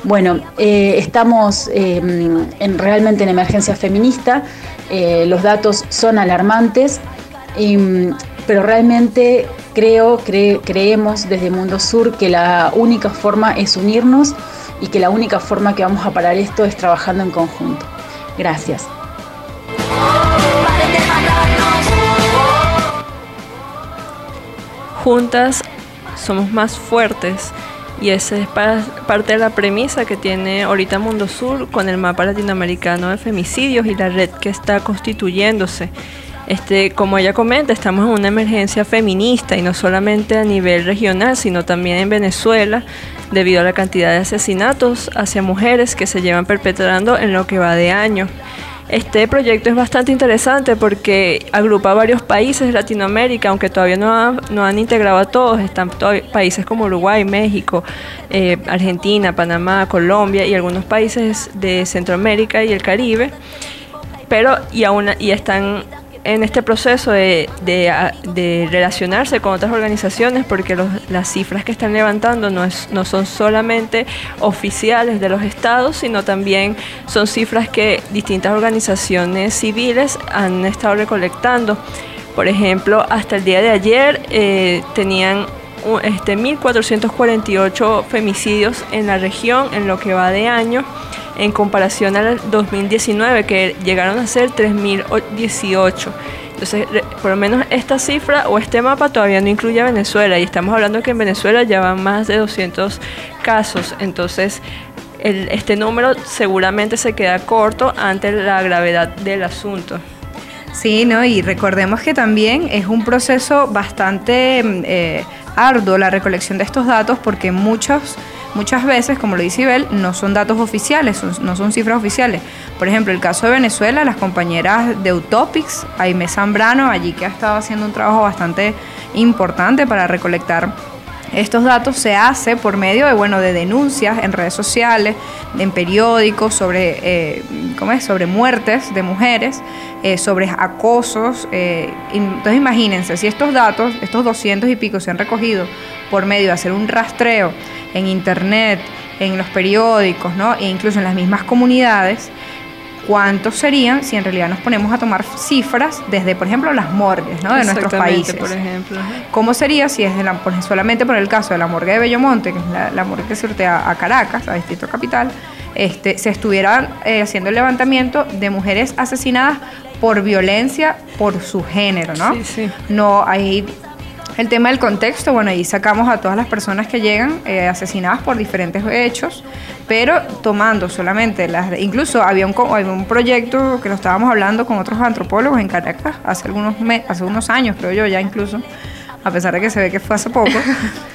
Bueno, eh, estamos em, en, realmente en emergencia feminista, eh, los datos son alarmantes, pero realmente creo, creemos desde Mundo Sur que la única forma es unirnos y que la única forma que vamos a parar esto es trabajando en conjunto. Gracias. Juntas somos más fuertes y esa es parte de la premisa que tiene ahorita Mundo Sur con el mapa latinoamericano de femicidios y la red que está constituyéndose. Este, como ella comenta, estamos en una emergencia feminista y no solamente a nivel regional, sino también en Venezuela, debido a la cantidad de asesinatos hacia mujeres que se llevan perpetrando en lo que va de año. Este proyecto es bastante interesante porque agrupa varios países de Latinoamérica, aunque todavía no, han integrado a todos. Están países como Uruguay, México, eh, Argentina, Panamá, Colombia y algunos países de Centroamérica y el Caribe. Pero y, aún, y están en este proceso de, relacionarse con otras organizaciones porque las cifras que están levantando no, es, no son solamente oficiales de los estados, sino también son cifras que distintas organizaciones civiles han estado recolectando. Por ejemplo, hasta el día de ayer eh, tenían este, 1.448 femicidios en la región en lo que va de año en comparación al 2019 que llegaron a ser 3.018. Entonces, por lo menos esta cifra o este mapa todavía no incluye a Venezuela y estamos hablando que en Venezuela ya van más de 200 casos. Entonces, este número seguramente se queda corto ante la gravedad del asunto. Sí, ¿no? Y recordemos que también es un proceso bastante mm, eh, arduo la recolección de estos datos porque muchos, muchas veces, como lo dice Ibel, no son datos oficiales, son- no son cifras oficiales. Por ejemplo, el caso de Venezuela, las compañeras de Utopics, Aime Zambrano, allí que ha estado haciendo un trabajo bastante importante para recolectar estos datos se hace por medio de, bueno, de denuncias en redes sociales, en periódicos, sobre, eh, ¿cómo es? sobre muertes de mujeres, eh, sobre acosos. eh, entonces imagínense, si estos datos, estos 200 y pico se han recogido por medio de hacer un rastreo en internet, en los periódicos, ¿no? e incluso en las mismas comunidades, ¿cuántos serían si en realidad nos ponemos a tomar cifras desde, por ejemplo, las morgues ¿no? de nuestros países? por ejemplo. ¿Cómo sería si es de la- por- solamente por el caso de la morgue de Bellomonte, que es la, la morgue que sortea a Caracas, a Distrito Capital, este, se estuvieran eh, haciendo el levantamiento de mujeres asesinadas por violencia por su género, ¿no? Sí, sí. No, ahí el tema del contexto, bueno, ahí sacamos a todas las personas que llegan eh, asesinadas por diferentes hechos, pero tomando solamente las... Incluso había un, había un proyecto que lo estábamos hablando con otros antropólogos en Caracas hace algunos, hace unos años, creo yo, ya incluso, a pesar de que se ve que fue hace poco,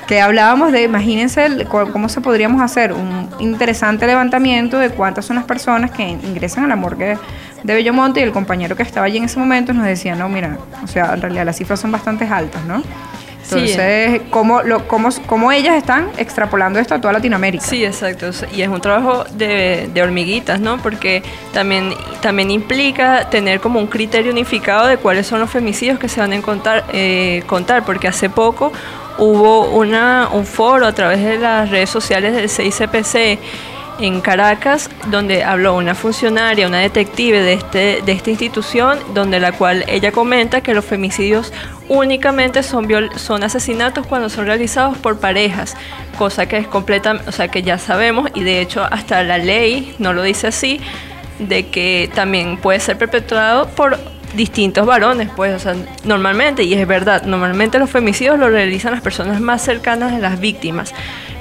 que hablábamos de, imagínense cómo se podríamos hacer un interesante levantamiento de cuántas son las personas que ingresan a la morgue de Bellomonte y el compañero que estaba allí en ese momento nos decía, no, mira, o sea, en realidad las cifras son bastante altas, ¿no? Sí. Entonces, ¿cómo, lo, cómo, ¿cómo ellas están extrapolando esto a toda Latinoamérica? Sí, exacto. Y es un trabajo de, de hormiguitas, ¿no? Porque también, también implica tener como un criterio unificado de cuáles son los femicidios que se van a contar, eh, contar porque hace poco hubo una, un foro a través de las redes sociales del CICPC en Caracas, donde habló una funcionaria, una detective de, este, de esta institución, donde la cual ella comenta que los femicidios únicamente son, viol- son asesinatos cuando son realizados por parejas, cosa que es completa, o sea que ya sabemos y de hecho hasta la ley no lo dice así, de que también puede ser perpetrado por distintos varones, pues, o sea, normalmente, y es verdad, normalmente los femicidios los realizan las personas más cercanas de las víctimas,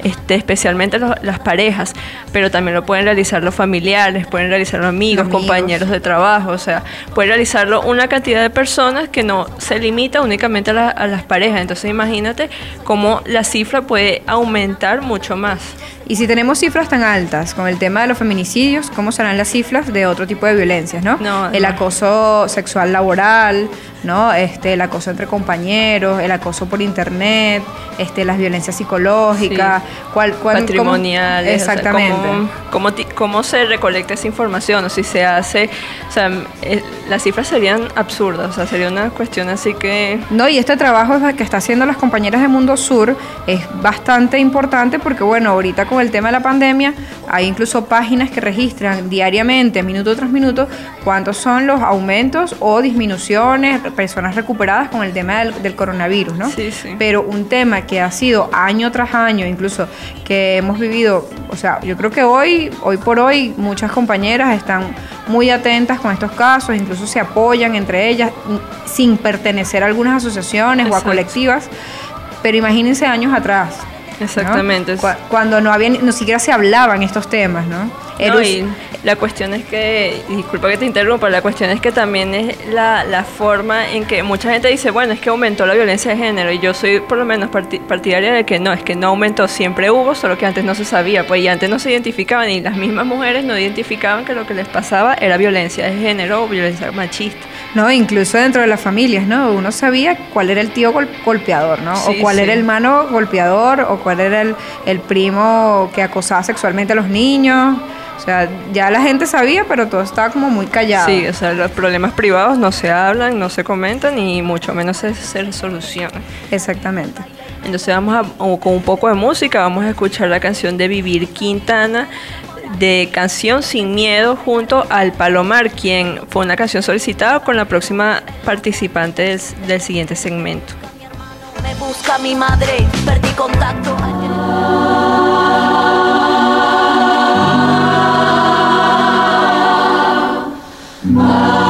este, especialmente los- las parejas, pero también lo pueden realizar los familiares, pueden realizarlo amigos, Amigos. compañeros de trabajo, o sea, puede realizarlo una cantidad de personas que no se limita únicamente a, la- a las parejas, entonces imagínate cómo la cifra puede aumentar mucho más. Y si tenemos cifras tan altas con el tema de los feminicidios, ¿cómo serán las cifras de otro tipo de violencias, no? No, el acoso sexual laboral, ¿no? Este, el acoso entre compañeros, el acoso por internet, este, las violencias psicológicas, cuál, cuál- cómo- patrimoniales. o sea, exactamente. cómo, cómo se recolecta esa información o si se hace, o sea, eh, las cifras serían absurdas, o sea, sería una cuestión así que... No, y este trabajo que está haciendo las compañeras de Mundo Sur es bastante importante porque, bueno, ahorita con el tema de la pandemia hay incluso páginas que registran diariamente, minuto tras minuto, cuántos son los aumentos o disminuciones, personas recuperadas con el tema del, del coronavirus, ¿no? Sí, sí. Pero un tema que ha sido año tras año, incluso que hemos vivido, o sea, yo creo que hoy, hoy por hoy, muchas compañeras están muy atentas con estos casos, incluso se apoyan entre ellas sin pertenecer a algunas asociaciones o a colectivas. Pero imagínense años atrás. Exactamente. Cu- Cuando no había, ni siquiera se hablaban estos temas, ¿no? No, y la cuestión es que, disculpa que te interrumpa, la cuestión es que también es la, la forma en que mucha gente dice, bueno, es que aumentó la violencia de género, y yo soy por lo menos parti- partidaria de que no, es que no aumentó, siempre hubo, solo que antes no se sabía, pues y antes no se identificaban, y las mismas mujeres no identificaban que lo que les pasaba era violencia de género o violencia machista. No, incluso dentro de las familias, ¿no? Uno sabía cuál era el tío gol- golpeador, ¿no? Sí, o cuál sí. era el hermano golpeador, o cuál era el, el primo que acosaba sexualmente a los niños. O sea, ya la gente sabía, pero todo estaba como muy callado. Sí, o sea, los problemas privados no se hablan, no se comentan, y mucho menos se, se solucionan. Exactamente. Entonces vamos a, o con un poco de música, vamos a escuchar la canción de Vivir Quintana de Canción Sin Miedo junto al Palomar, quien fue una canción solicitada con la próxima participante del, del siguiente segmento. Me busca mi madre, perdí contacto. Ah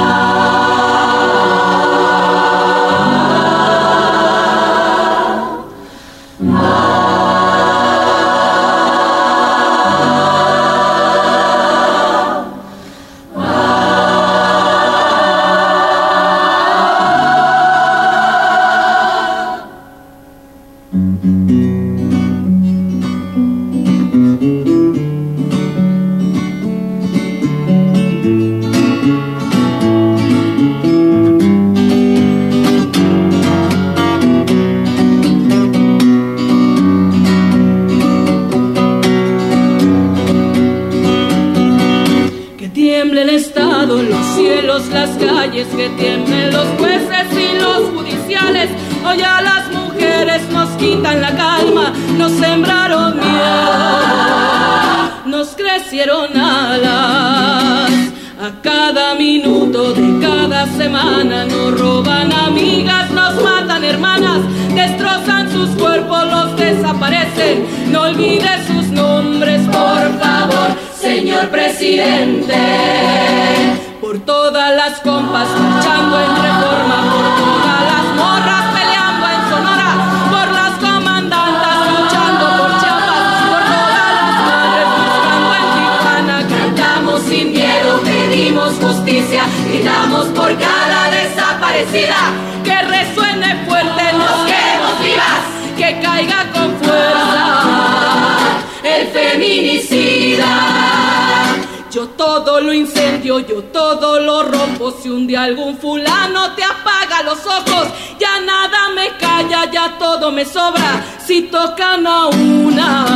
me sobra. Si tocan a una,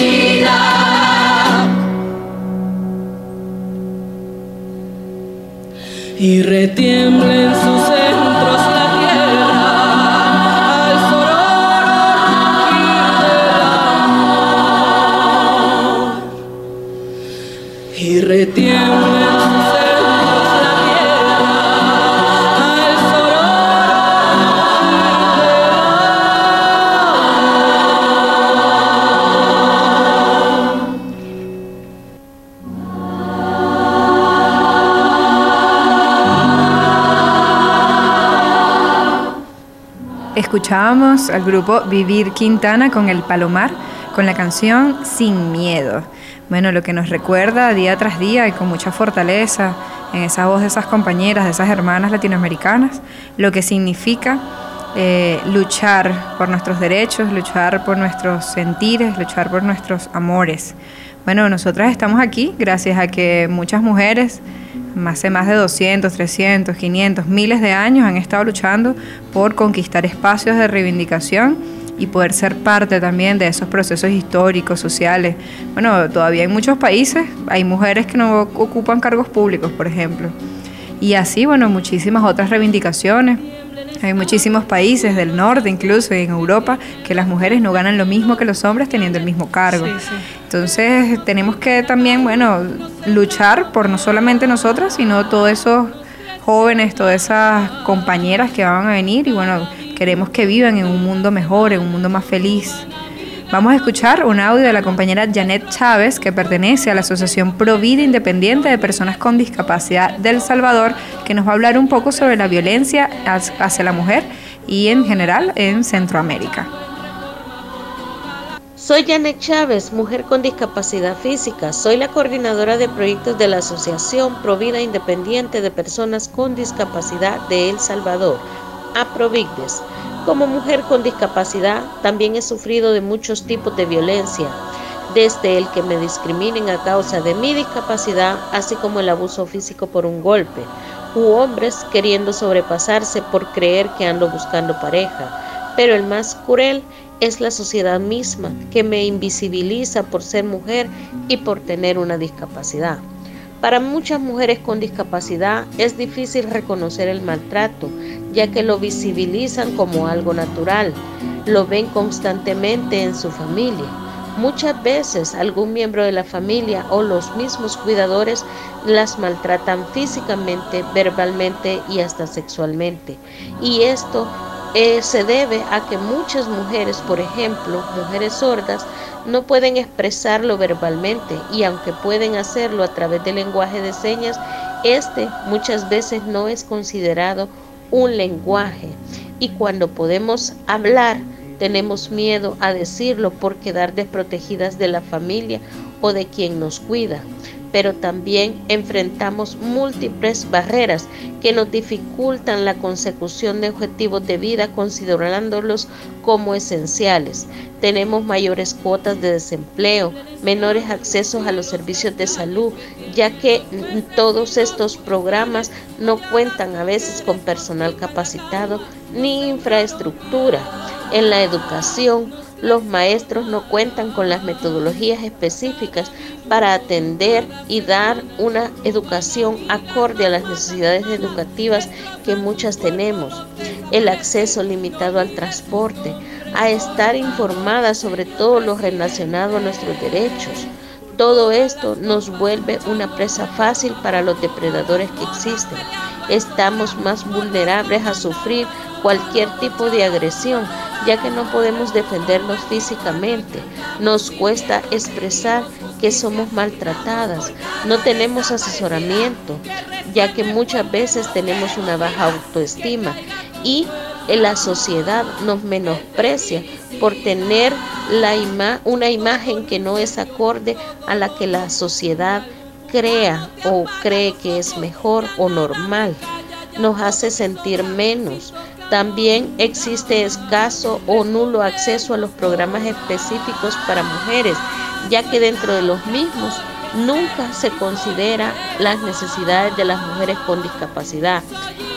Y retiembla en sus centros la tierra al rugir del amor. Y retiembla Escuchábamos al grupo Vivir Quintana con El Palomar, con la canción Sin Miedo. Bueno, lo que nos recuerda día tras día y con mucha fortaleza en esa voz de esas compañeras, de esas hermanas latinoamericanas, lo que significa eh, luchar por nuestros derechos, luchar por nuestros sentires, luchar por nuestros amores. Bueno, nosotras estamos aquí gracias a que muchas mujeres, hace más de 200, 300, 500, miles de años han estado luchando por conquistar espacios de reivindicación y poder ser parte también de esos procesos históricos, sociales. Bueno, todavía en muchos países hay mujeres que no ocupan cargos públicos, por ejemplo. Y así, bueno, muchísimas otras reivindicaciones. Hay muchísimos países del norte, incluso en Europa, que las mujeres no ganan lo mismo que los hombres teniendo el mismo cargo. Sí, sí. Entonces tenemos que también, bueno, luchar por no solamente nosotras, sino todos esos jóvenes, todas esas compañeras que van a venir y bueno, queremos que vivan en un mundo mejor, en un mundo más feliz. Vamos a escuchar un audio de la compañera Janet Chávez, que pertenece a la Asociación Pro Vida Independiente de Personas con Discapacidad del Salvador, que nos va a hablar un poco sobre la violencia hacia la mujer y en general en Centroamérica. Soy Janet Chávez, mujer con discapacidad física. Soy la coordinadora de proyectos de la Asociación Provida Independiente de Personas con Discapacidad de El Salvador, APROVICDES. Como mujer con discapacidad, también he sufrido de muchos tipos de violencia, desde el que me discriminen a causa de mi discapacidad, así como el abuso físico por un golpe, u hombres queriendo sobrepasarse por creer que ando buscando pareja. Pero el más cruel es la sociedad misma que me invisibiliza por ser mujer y por tener una discapacidad. Para muchas mujeres con discapacidad es difícil reconocer el maltrato, ya que lo visibilizan como algo natural, lo ven constantemente en su familia. Muchas veces algún miembro de la familia o los mismos cuidadores las maltratan físicamente, verbalmente y hasta sexualmente. Y esto eh, se debe a que muchas mujeres, por ejemplo, mujeres sordas, no pueden expresarlo verbalmente y aunque pueden hacerlo a través del lenguaje de señas, este muchas veces no es considerado un lenguaje. Y cuando podemos hablar, tenemos miedo a decirlo por quedar desprotegidas de la familia o de quien nos cuida pero también enfrentamos múltiples barreras que nos dificultan la consecución de objetivos de vida considerándolos como esenciales. Tenemos mayores cuotas de desempleo, menores accesos a los servicios de salud, ya que todos estos programas no cuentan a veces con personal capacitado ni infraestructura. En la educación, los maestros no cuentan con las metodologías específicas para atender y dar una educación acorde a las necesidades educativas que muchas tenemos. El acceso limitado al transporte, a estar informadas sobre todo lo relacionado a nuestros derechos. Todo esto nos vuelve una presa fácil para los depredadores que existen. Estamos más vulnerables a sufrir cualquier tipo de agresión ya que no podemos defendernos físicamente. Nos cuesta expresar que somos maltratadas. No tenemos asesoramiento, ya que muchas veces tenemos una baja autoestima y la sociedad nos menosprecia por tener la una imagen que no es acorde a la que la sociedad crea o cree que es mejor o normal. Nos hace sentir menos, también existe escaso o nulo acceso a los programas específicos para mujeres, ya que dentro de los mismos nunca se considera las necesidades de las mujeres con discapacidad.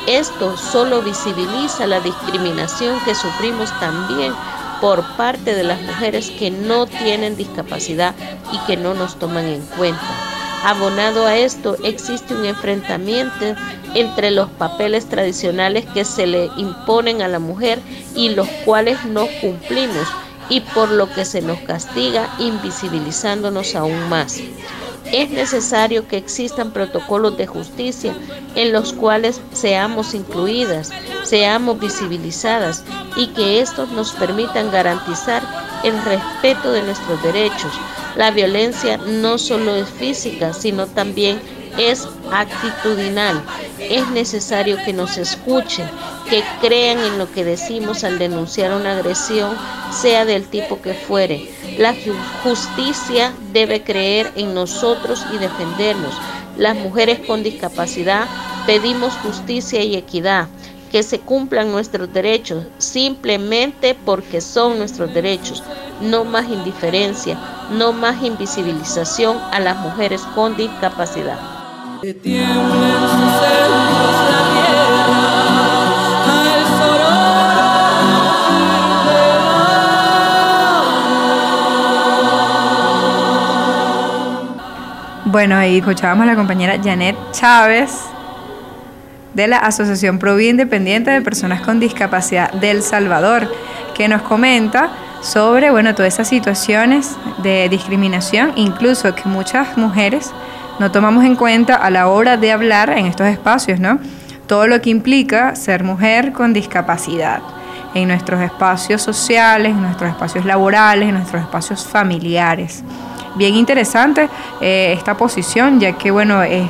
Esto solo visibiliza la discriminación que sufrimos también por parte de las mujeres que no tienen discapacidad y que no nos toman en cuenta. Abonado a esto, existe un enfrentamiento entre los papeles tradicionales que se le imponen a la mujer y los cuales no cumplimos y por lo que se nos castiga invisibilizándonos aún más. Es necesario que existan protocolos de justicia en los cuales seamos incluidas, seamos visibilizadas y que estos nos permitan garantizar el respeto de nuestros derechos, la violencia no solo es física, sino también es actitudinal. Es necesario que nos escuchen, que crean en lo que decimos al denunciar una agresión, sea del tipo que fuere. La justicia debe creer en nosotros y defendernos. Las mujeres con discapacidad pedimos justicia y equidad, que se cumplan nuestros derechos simplemente porque son nuestros derechos no más indiferencia, no más invisibilización a las mujeres con discapacidad. Bueno, ahí escuchábamos a la compañera Janet Chávez de la Asociación Provi Independiente de Personas con Discapacidad del Salvador, que nos comenta sobre bueno, todas esas situaciones de discriminación, incluso que muchas mujeres no tomamos en cuenta a la hora de hablar en estos espacios, ¿no? Todo lo que implica ser mujer con discapacidad en nuestros espacios sociales, en nuestros espacios laborales, en nuestros espacios familiares. Bien interesante eh, esta posición, ya que bueno, es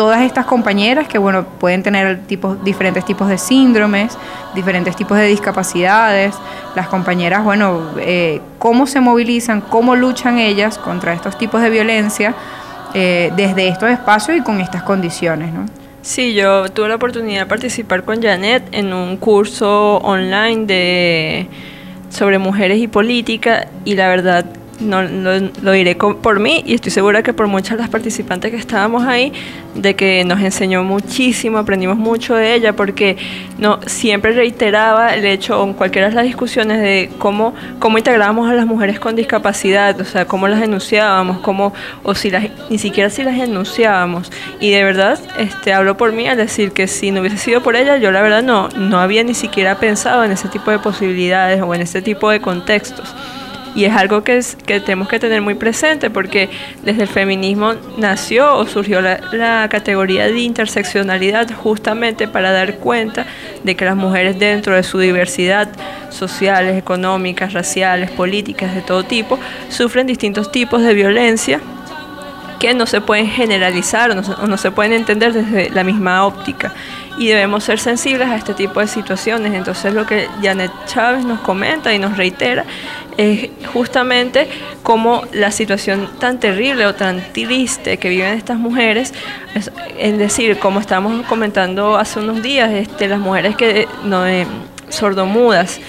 todas estas compañeras que bueno, pueden tener diferentes tipos de síndromes, diferentes tipos de discapacidades, las compañeras, bueno, eh, cómo se movilizan, cómo luchan ellas contra estos tipos de violencia eh, desde estos espacios y con estas condiciones, ¿no? Sí, yo tuve la oportunidad de participar con Janet en un curso online de sobre mujeres y política y la verdad no, lo, diré por mí y estoy segura que por muchas de las participantes que estábamos ahí, de que nos enseñó muchísimo, aprendimos mucho de ella, porque no siempre reiteraba el hecho, en cualquiera de las discusiones, de cómo, cómo integrábamos a las mujeres con discapacidad, o sea, cómo las enunciábamos, cómo, o si las, ni siquiera si las enunciábamos. Y de verdad, este, hablo por mí al decir que si no hubiese sido por ella, yo la verdad no, no había ni siquiera pensado en ese tipo de posibilidades o en ese tipo de contextos. Y es algo que, es, que tenemos que tener muy presente porque desde el feminismo nació o surgió la, la, categoría de interseccionalidad justamente para dar cuenta de que las mujeres dentro de su diversidad sociales, económicas, raciales, políticas, de todo tipo, sufren distintos tipos de violencia que no se pueden generalizar o no, se pueden entender desde la misma óptica y debemos ser sensibles a este tipo de situaciones. Entonces lo que Janet Chávez nos comenta y nos reitera es justamente cómo la situación tan terrible o tan triste que viven estas mujeres, es, decir, como estamos comentando hace unos días, este, las mujeres que no eh, sordomudas,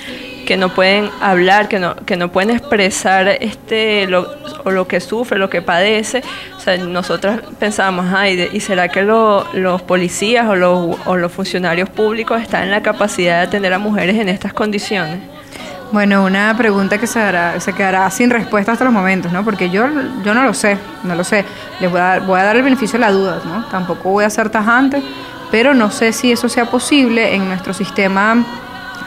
que no pueden hablar, que no, que no pueden expresar este, lo, o lo que sufre, lo que padece. O sea, nosotras pensábamos, ay, ¿y será que los policías o los, o los funcionarios públicos están en la capacidad de atender a mujeres en estas condiciones? Bueno, una pregunta que se, se quedará sin respuesta hasta los momentos, ¿no? Porque yo, yo no lo sé, no lo sé. Les voy a, voy a dar el beneficio de la duda, ¿no? Tampoco voy a ser tajante, pero no sé si eso sea posible en nuestro sistema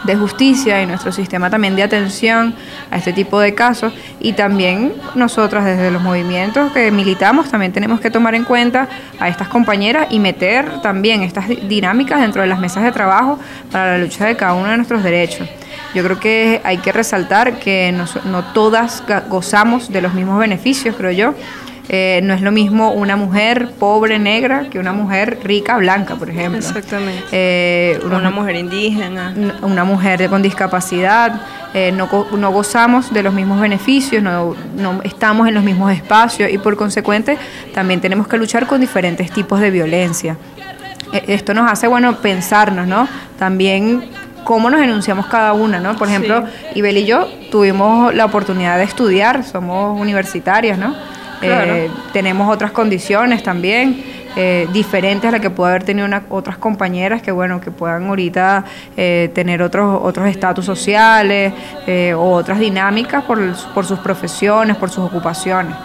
de justicia y nuestro sistema también de atención a este tipo de casos y también nosotras desde los movimientos que militamos también tenemos que tomar en cuenta a estas compañeras y meter también estas dinámicas dentro de las mesas de trabajo para la lucha de cada uno de nuestros derechos. Yo creo que hay que resaltar que no, no todas gozamos de los mismos beneficios, creo yo. Eh, no es lo mismo una mujer pobre negra que una mujer rica blanca, por ejemplo. Exactamente. Eh, una, mujer indígena. Una mujer con discapacidad. Eh, no, no, gozamos de los mismos beneficios, no, no, estamos en los mismos espacios y por consecuente también tenemos que luchar con diferentes tipos de violencia. Esto nos hace, bueno, pensarnos, ¿no? También cómo nos enunciamos cada una, ¿no? Por ejemplo, Ibel y yo tuvimos la oportunidad de estudiar, somos universitarias, ¿no? Eh, tenemos otras condiciones también. Eh, diferentes a las que puede haber tenido otras compañeras que bueno que puedan ahorita eh, tener otros otros estatus sociales o otras dinámicas por, por sus profesiones por sus ocupaciones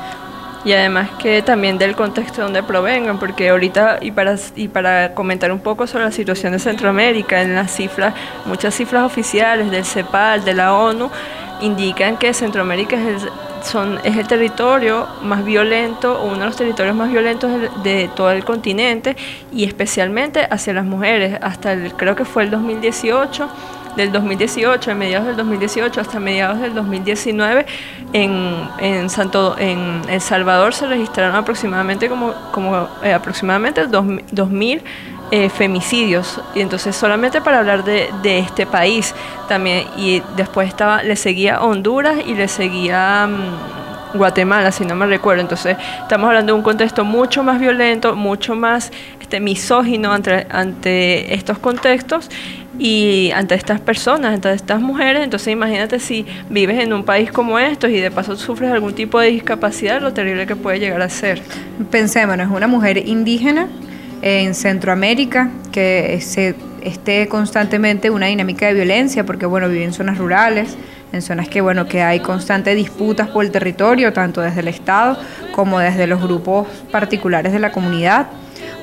y además que también del contexto donde provengan, porque ahorita, y para, y para comentar un poco sobre la situación de Centroamérica, en las cifras, muchas cifras oficiales del CEPAL, de la ONU, indican que Centroamérica es el son, es el territorio más violento, uno de los territorios más violentos de, todo el continente y especialmente hacia las mujeres. Hasta el, creo que fue el 2018, del 2018, en mediados del 2018 hasta mediados del 2019, en, en, Santo, en El Salvador se registraron aproximadamente como, como eh, aproximadamente 2.000 eh, femicidios. Y entonces solamente para hablar de, de, este país también. Y después estaba, le seguía Honduras y le seguía mm, Guatemala, si no me recuerdo. Entonces estamos hablando de un contexto mucho más violento, mucho más este, misógino ante, ante estos contextos y ante estas personas, ante estas mujeres. Entonces imagínate si vives en un país como estos y de paso sufres algún tipo de discapacidad, lo terrible que puede llegar a ser. Pensémonos, una mujer indígena en Centroamérica, que se esté constantemente una dinámica de violencia, porque bueno, vive en zonas rurales, en zonas que bueno, que hay constantes disputas por el territorio, tanto desde el Estado como desde los grupos particulares de la comunidad.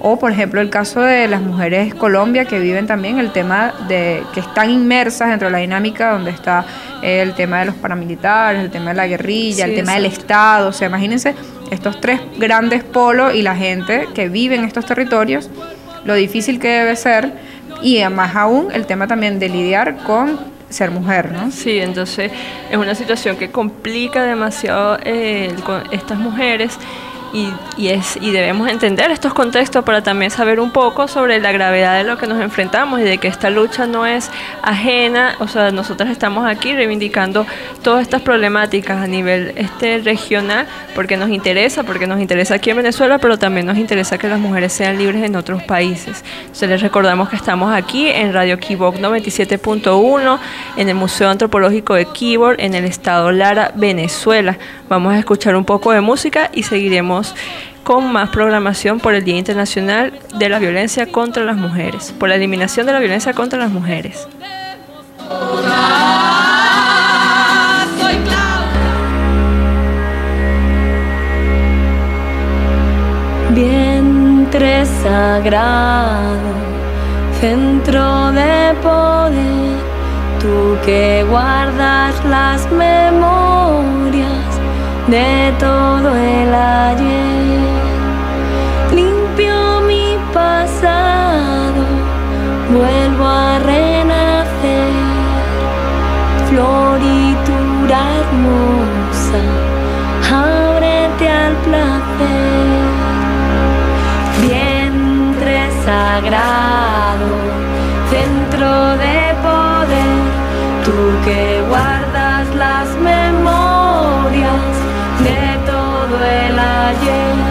O por ejemplo el caso de las mujeres Colombia que viven también el tema de que están inmersas dentro de la dinámica donde está el tema de los paramilitares, el tema de la guerrilla, el tema del Estado. O sea, imagínense estos tres grandes polos y la gente que vive en estos territorios, lo difícil que debe ser y más aún el tema también de lidiar con ser mujer, ¿no? Sí, entonces es una situación que complica demasiado eh, con estas mujeres y, es, y debemos entender estos contextos para también saber un poco sobre la gravedad de lo que nos enfrentamos y de que esta lucha no es ajena, o sea, nosotros estamos aquí reivindicando todas estas problemáticas a nivel este regional porque nos interesa, porque nos interesa aquí en Venezuela, pero también nos interesa que las mujeres sean libres en otros países. Entonces les recordamos que estamos aquí en Radio Kibok 97.1, en el Museo Antropológico de Kibok, en el estado Lara, Venezuela. Vamos a escuchar un poco de música y seguiremos con más programación por el Día Internacional de la Violencia contra las Mujeres, por la eliminación de la violencia contra las mujeres. Vientre sagrado, centro de poder, tú que guardas las memorias de todo el ayer. Limpio mi pasado, vuelvo a renacer. Floritura hermosa, ábrete al placer. Vientre sagrado, centro de poder, tú que guardas el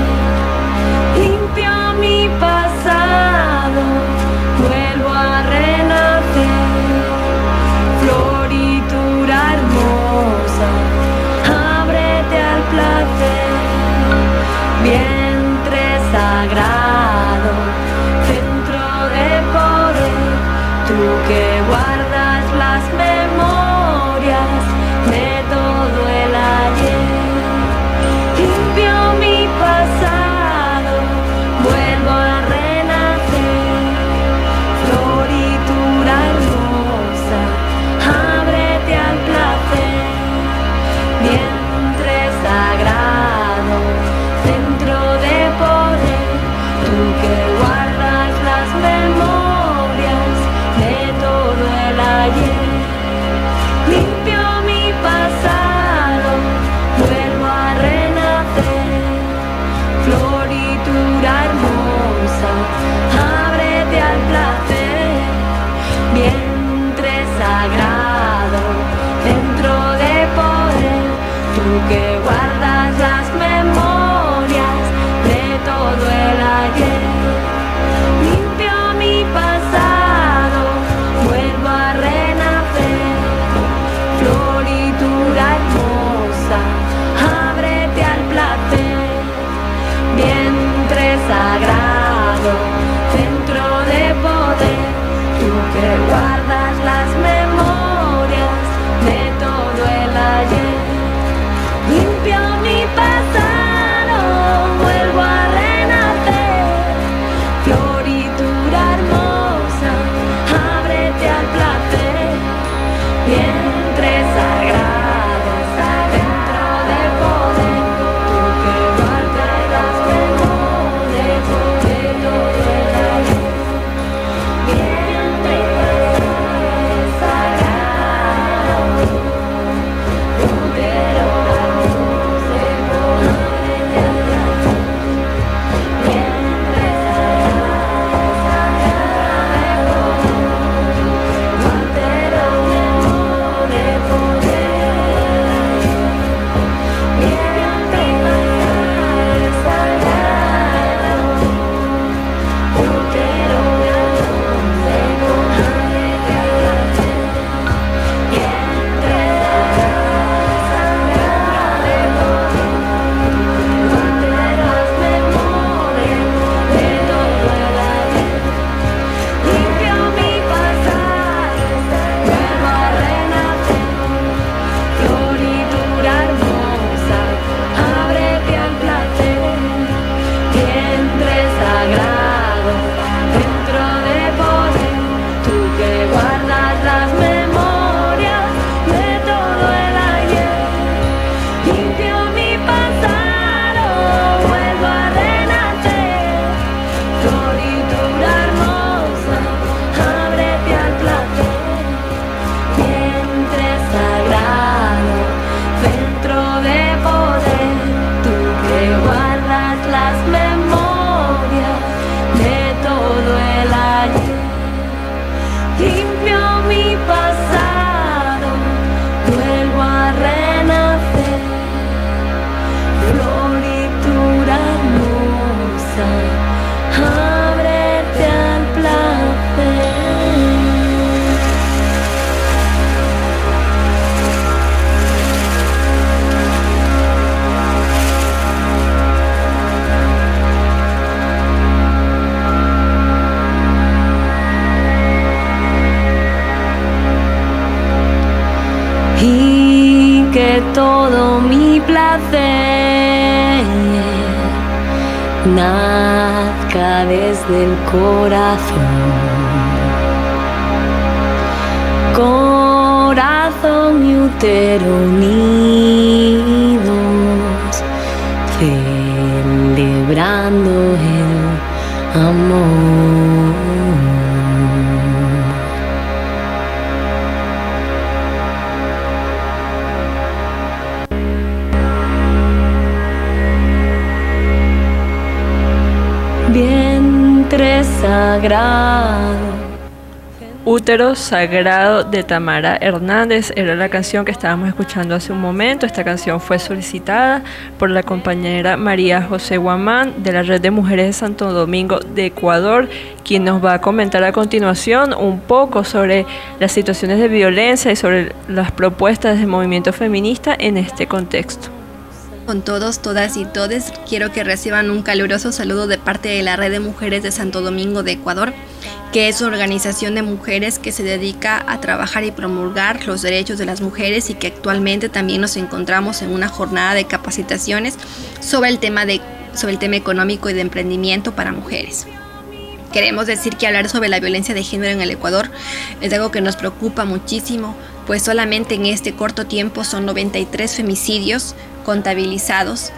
nazca desde el corazón. Corazón y útero unidos, Útero Sagrado de Tamara Hernández era la canción que estábamos escuchando hace un momento. Esta canción fue solicitada por la compañera María José Guamán de la Red de Mujeres de Santo Domingo de Ecuador, quien nos va a comentar a continuación un poco sobre las situaciones de violencia y sobre las propuestas del movimiento feminista en este contexto. Con todos, todas y todes, quiero que reciban un caluroso saludo de parte de la Red de Mujeres de Santo Domingo de Ecuador, que es una organización de mujeres que se dedica a trabajar y promulgar los derechos de las mujeres y que actualmente también nos encontramos en una jornada de capacitaciones sobre el tema, de, sobre el tema económico y de emprendimiento para mujeres. Queremos decir que hablar sobre la violencia de género en el Ecuador es algo que nos preocupa muchísimo, pues solamente en este corto tiempo son 93 femicidios, contabilizados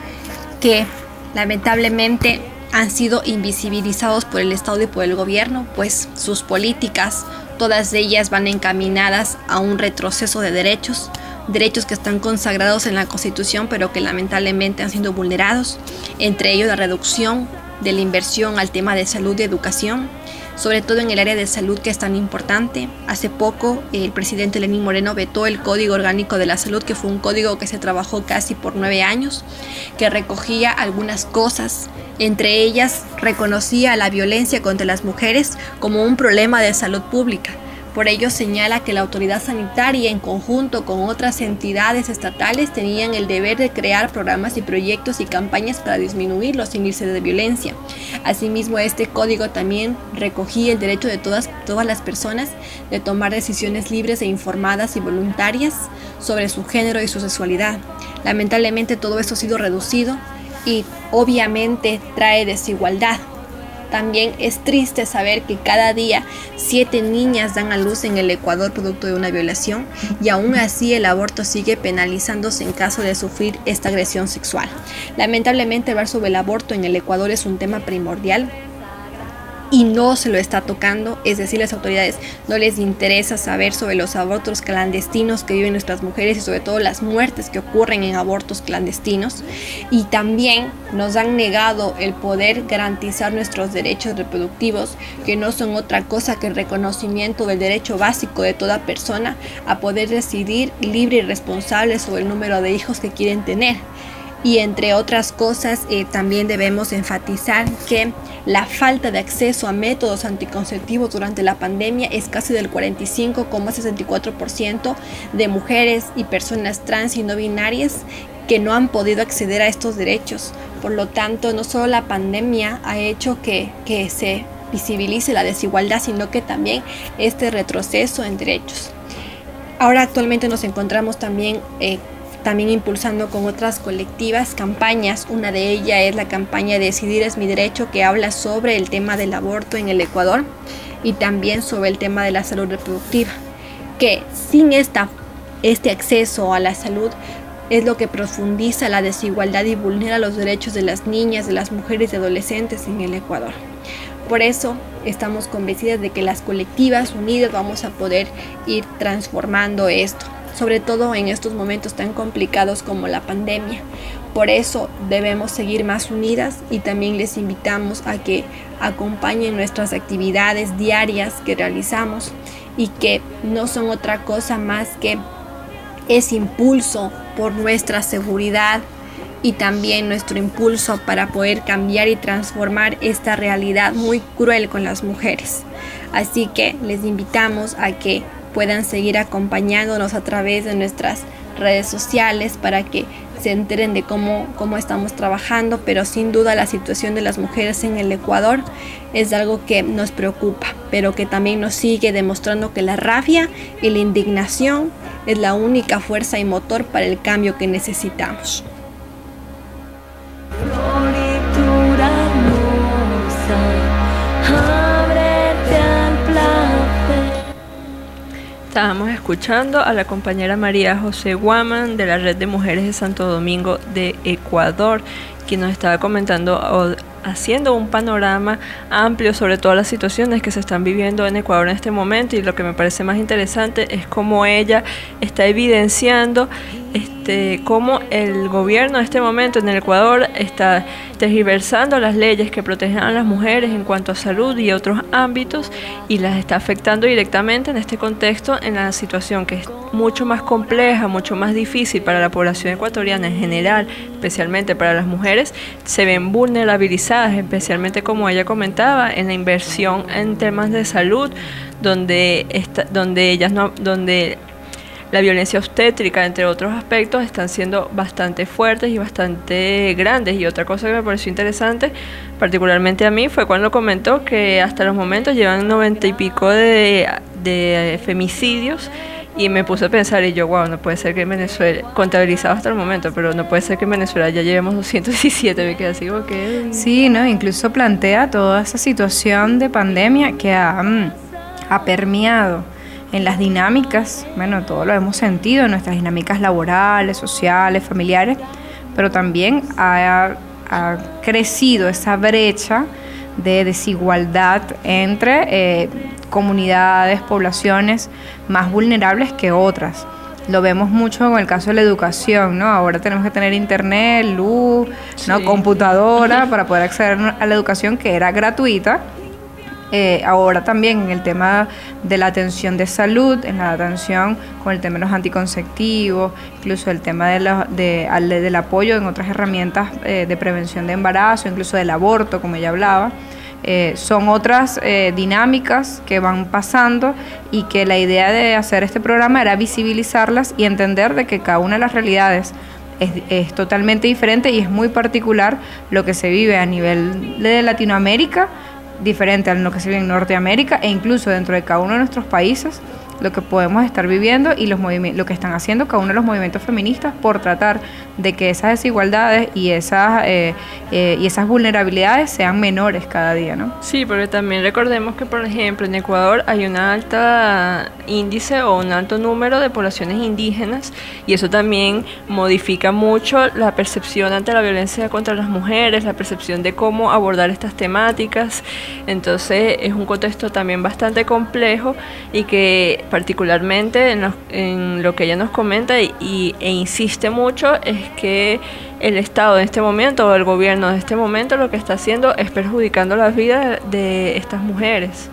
que lamentablemente han sido invisibilizados por el Estado y por el gobierno, pues sus políticas, todas ellas van encaminadas a un retroceso de derechos, derechos que están consagrados en la Constitución, pero que lamentablemente han sido vulnerados, entre ellos la reducción de la inversión al tema de salud y educación, sobre todo en el área de salud que es tan importante. Hace poco el presidente Lenín Moreno vetó el Código Orgánico de la Salud, que fue un código que se trabajó casi por nueve años, que recogía algunas cosas. Entre ellas reconocía la violencia contra las mujeres como un problema de salud pública por ello señala que la autoridad sanitaria en conjunto con otras entidades estatales tenían el deber de crear programas y proyectos y campañas para disminuir los índices de violencia. Asimismo, este código también recogía el derecho de todas, todas las personas de tomar decisiones libres e informadas y voluntarias sobre su género y su sexualidad. Lamentablemente todo esto ha sido reducido y obviamente trae desigualdad también es triste saber que cada día siete niñas dan a luz en el Ecuador producto de una violación y aún así el aborto sigue penalizándose en caso de sufrir esta agresión sexual. Lamentablemente hablar sobre el aborto en el Ecuador es un tema primordial y no se lo está tocando, es decir, las autoridades no les interesa saber sobre los abortos clandestinos que viven nuestras mujeres y sobre todo las muertes que ocurren en abortos clandestinos. Y también nos han negado el poder garantizar nuestros derechos reproductivos que no son otra cosa que el reconocimiento del derecho básico de toda persona a poder decidir libre y responsable sobre el número de hijos que quieren tener y entre otras cosas eh, también debemos enfatizar que la falta de acceso a métodos anticonceptivos durante la pandemia es casi del 45,64% de mujeres y personas trans y no binarias que no han podido acceder a estos derechos. Por lo tanto, no solo la pandemia ha hecho que, que se visibilice la desigualdad, sino que también este retroceso en derechos. Ahora actualmente nos encontramos también eh, también impulsando con otras colectivas campañas. Una de ellas es la campaña Decidir es mi derecho que habla sobre el tema del aborto en el Ecuador y también sobre el tema de la salud reproductiva, que sin esta, este acceso a la salud es lo que profundiza la desigualdad y vulnera los derechos de las niñas, de las mujeres y adolescentes en el Ecuador. Por eso estamos convencidas de que las colectivas unidas vamos a poder ir transformando esto sobre todo en estos momentos tan complicados como la pandemia. Por eso debemos seguir más unidas y también les invitamos a que acompañen nuestras actividades diarias que realizamos y que no son otra cosa más que ese impulso por nuestra seguridad y también nuestro impulso para poder cambiar y transformar esta realidad muy cruel con las mujeres. Así que les invitamos a que puedan seguir acompañándonos a través de nuestras redes sociales para que se enteren de cómo, cómo estamos trabajando, pero sin duda la situación de las mujeres en el Ecuador es algo que nos preocupa, pero que también nos sigue demostrando que la rabia y la indignación es la única fuerza y motor para el cambio que necesitamos. Estábamos escuchando a la compañera María José Guaman de la Red de Mujeres de Santo Domingo de Ecuador, quien nos estaba comentando haciendo un panorama amplio sobre todas las situaciones que se están viviendo en Ecuador en este momento y lo que me parece más interesante es cómo ella está evidenciando este, cómo el gobierno en este momento en el Ecuador está tergiversando las leyes que protegen a las mujeres en cuanto a salud y otros ámbitos y las está afectando directamente en este contexto en la situación que es mucho más compleja, mucho más difícil para la población ecuatoriana en general, especialmente para las mujeres, se ven vulnerabilizadas, especialmente como ella comentaba, en la inversión en temas de salud, donde, está, donde ellas no, donde la violencia obstétrica, entre otros aspectos, están siendo bastante fuertes y bastante grandes. Y otra cosa que me pareció interesante, particularmente a mí, fue cuando comentó que hasta los momentos llevan noventa y pico de, femicidios. Y me puse a pensar, y yo, wow, no puede ser que en Venezuela, contabilizado hasta el momento, pero no puede ser que en Venezuela ya llevemos 217, me quedé así, que Sí, ¿no? Incluso plantea toda esa situación de pandemia que ha, mm, ha permeado en las dinámicas, bueno, todo lo hemos sentido, en nuestras dinámicas laborales, sociales, familiares, pero también ha, crecido esa brecha de desigualdad entre eh, comunidades, poblaciones más vulnerables que otras. Lo vemos mucho con el caso de la educación, ¿no? Ahora tenemos que tener internet, luz, ¿no? computadora [laughs] para poder acceder a la educación que era gratuita eh, ahora también en el tema de la atención de salud, en la atención con el tema de los anticonceptivos, incluso el tema de de, del apoyo en otras herramientas eh, de prevención de embarazo, incluso del aborto, como ella hablaba. Eh, son otras dinámicas que van pasando y que la idea de hacer este programa era visibilizarlas y entender de que cada una de las realidades es, es, totalmente diferente y es muy particular lo que se vive a nivel de Latinoamérica diferente a lo que se vive en Norteamérica e incluso dentro de cada uno de nuestros países lo que podemos estar viviendo y los lo que están haciendo cada uno de los movimientos feministas por tratar de que esas desigualdades y esas, eh, eh, y esas vulnerabilidades sean menores cada día, ¿no? Sí, porque también recordemos que, por ejemplo, en Ecuador hay un alta índice o un alto número de poblaciones indígenas y eso también modifica mucho la percepción ante la violencia contra las mujeres, la percepción de cómo abordar estas temáticas. Entonces es un contexto también bastante complejo y que particularmente en lo, que ella nos comenta y, e insiste mucho es que el Estado en este momento o el gobierno de este momento lo que está haciendo es perjudicando la vida de estas mujeres.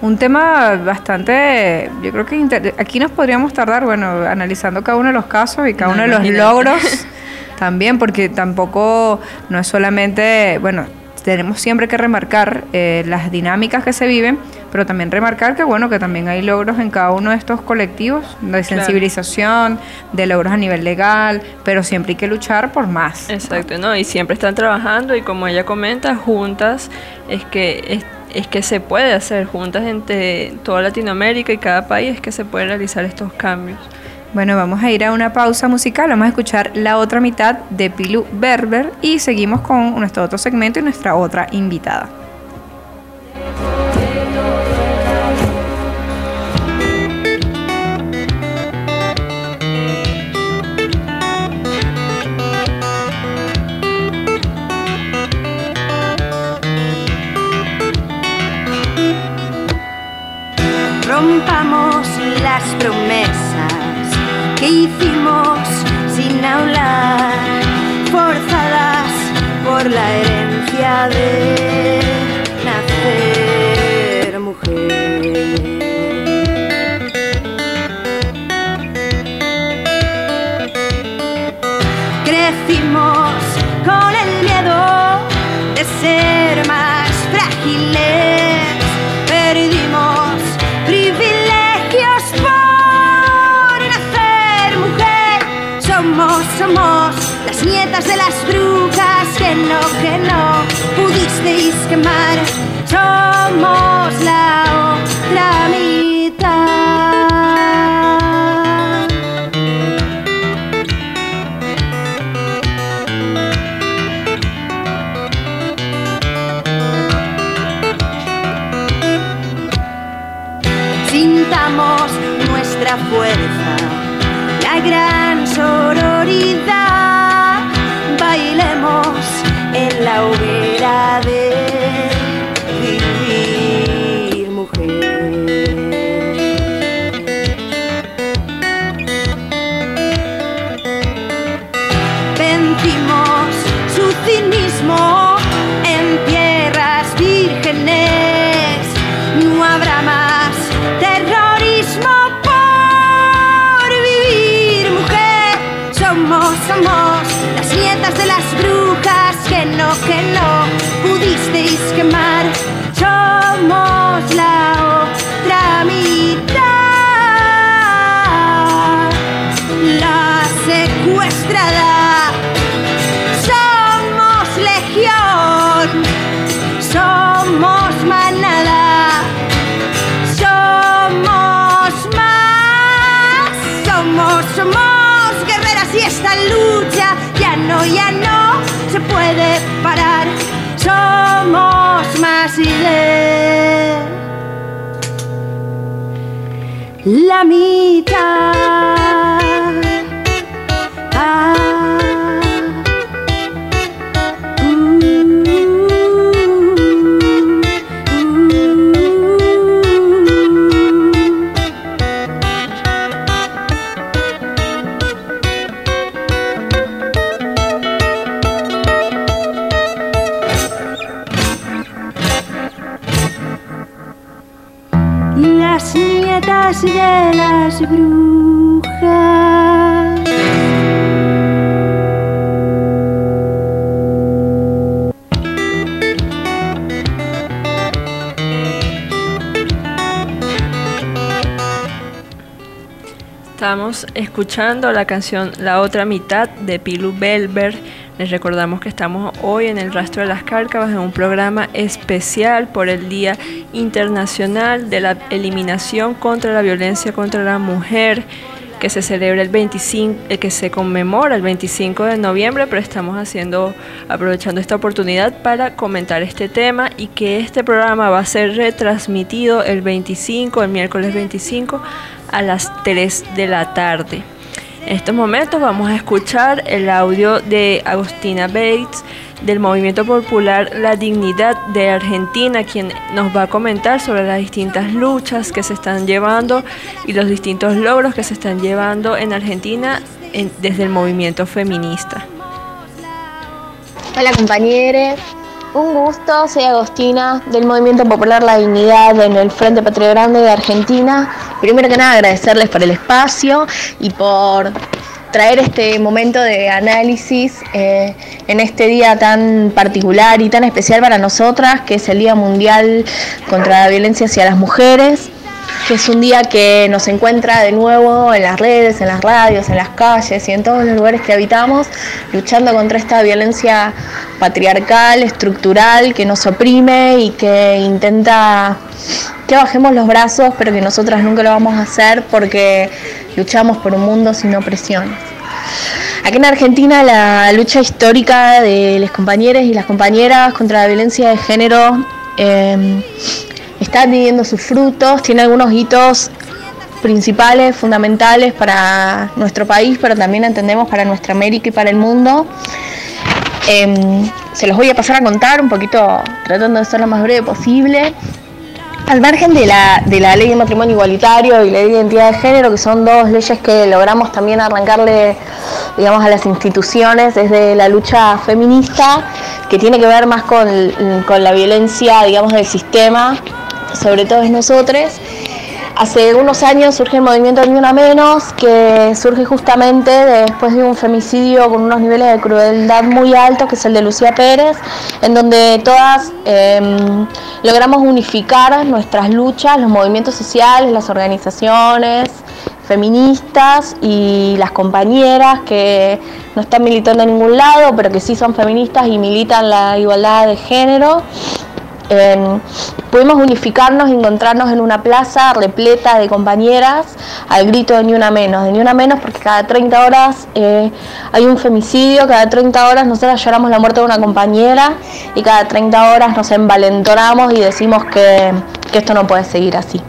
Un tema bastante, yo creo que aquí nos podríamos tardar, bueno, analizando cada uno de los casos y cada uno de los logros [laughs] también, porque tampoco no es solamente, bueno, tenemos siempre que remarcar eh, las dinámicas que se viven, pero también remarcar que bueno que también hay logros en cada uno de estos colectivos de sensibilización, de logros a nivel legal, pero siempre hay que luchar por más. Exacto, ¿no? Y siempre están trabajando y como ella comenta, juntas es que es, es que se puede hacer juntas entre toda Latinoamérica y cada país que se pueden realizar estos cambios. Bueno, vamos a ir a una pausa musical, vamos a escuchar la otra mitad de Pilu Berber y seguimos con nuestro otro segmento y nuestra otra invitada. Promesas que hicimos sin hablar, forzadas por la herencia de quemar. Somos la otra mitad. Sintamos nuestra fuerza, la Estamos escuchando la canción La otra mitad de Pilu Belber. Les recordamos que estamos hoy en el Rastro de las Cárcavas en un programa especial por el Día Internacional de la Eliminación contra la Violencia contra la Mujer que se celebra el 25, eh, que se conmemora el 25 de noviembre, pero estamos haciendo, aprovechando esta oportunidad para comentar este tema y que este programa va a ser retransmitido el 25, el miércoles 25 a las 3 de la tarde. En estos momentos vamos a escuchar el audio de Agustina Bates del Movimiento Popular La Dignidad de Argentina, quien nos va a comentar sobre las distintas luchas que se están llevando y los distintos logros que se están llevando en Argentina en- desde el movimiento feminista. Hola compañeros, un gusto, soy Agostina del Movimiento Popular La Dignidad en el Frente Patria Grande de Argentina. Primero que nada agradecerles por el espacio y por traer este momento de análisis eh, en este día tan particular y tan especial para nosotras, que es el Día Mundial contra la Violencia hacia las Mujeres que es un día que nos encuentra de nuevo en las redes, en las radios, en las calles y en todos los lugares que habitamos, luchando contra esta violencia patriarcal, estructural, que nos oprime y que intenta que bajemos los brazos, pero que nosotras nunca lo vamos a hacer porque luchamos por un mundo sin opresiones. Aquí en Argentina la lucha histórica de los compañeros y las compañeras contra la violencia de género eh, está teniendo sus frutos, tiene algunos hitos principales, fundamentales para nuestro país, pero también entendemos para nuestra América y para el mundo. Em, se los voy a pasar a contar un poquito, tratando de ser lo más breve posible. Al margen de la, de la ley de matrimonio igualitario y la ley de identidad de género, que son dos leyes que logramos también arrancarle, digamos, a las instituciones desde la lucha feminista, que tiene que ver más con, con la violencia, digamos, del sistema, sobre todo es nosotros. Hace unos años surge el movimiento Ni Una Menos, que surge justamente después de un femicidio con unos niveles de crueldad muy altos, que es el de Lucía Pérez, en donde todas eh, logramos unificar nuestras luchas, los movimientos sociales, las organizaciones feministas y las compañeras que no están militando en ningún lado, pero que sí son feministas y militan la igualdad de género. Eh, pudimos unificarnos y encontrarnos en una plaza repleta de compañeras al grito de ni una menos, de ni una menos porque cada 30 horas eh, hay un femicidio, cada 30 horas nosotras lloramos la muerte de una compañera y cada 30 horas nos envalentonamos y decimos que, que esto no puede seguir así.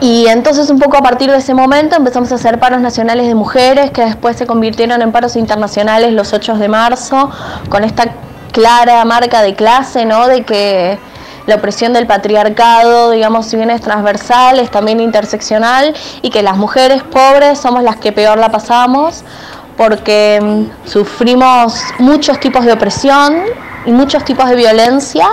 Y entonces un poco a partir de ese momento empezamos a hacer paros nacionales de mujeres que después se convirtieron en paros internacionales los 8 de marzo, con esta clara marca de clase, ¿no? De que la opresión del patriarcado, digamos, si bien es transversal, es también interseccional y que las mujeres pobres somos las que peor la pasamos porque mm, sufrimos muchos tipos de opresión y muchos tipos de violencia,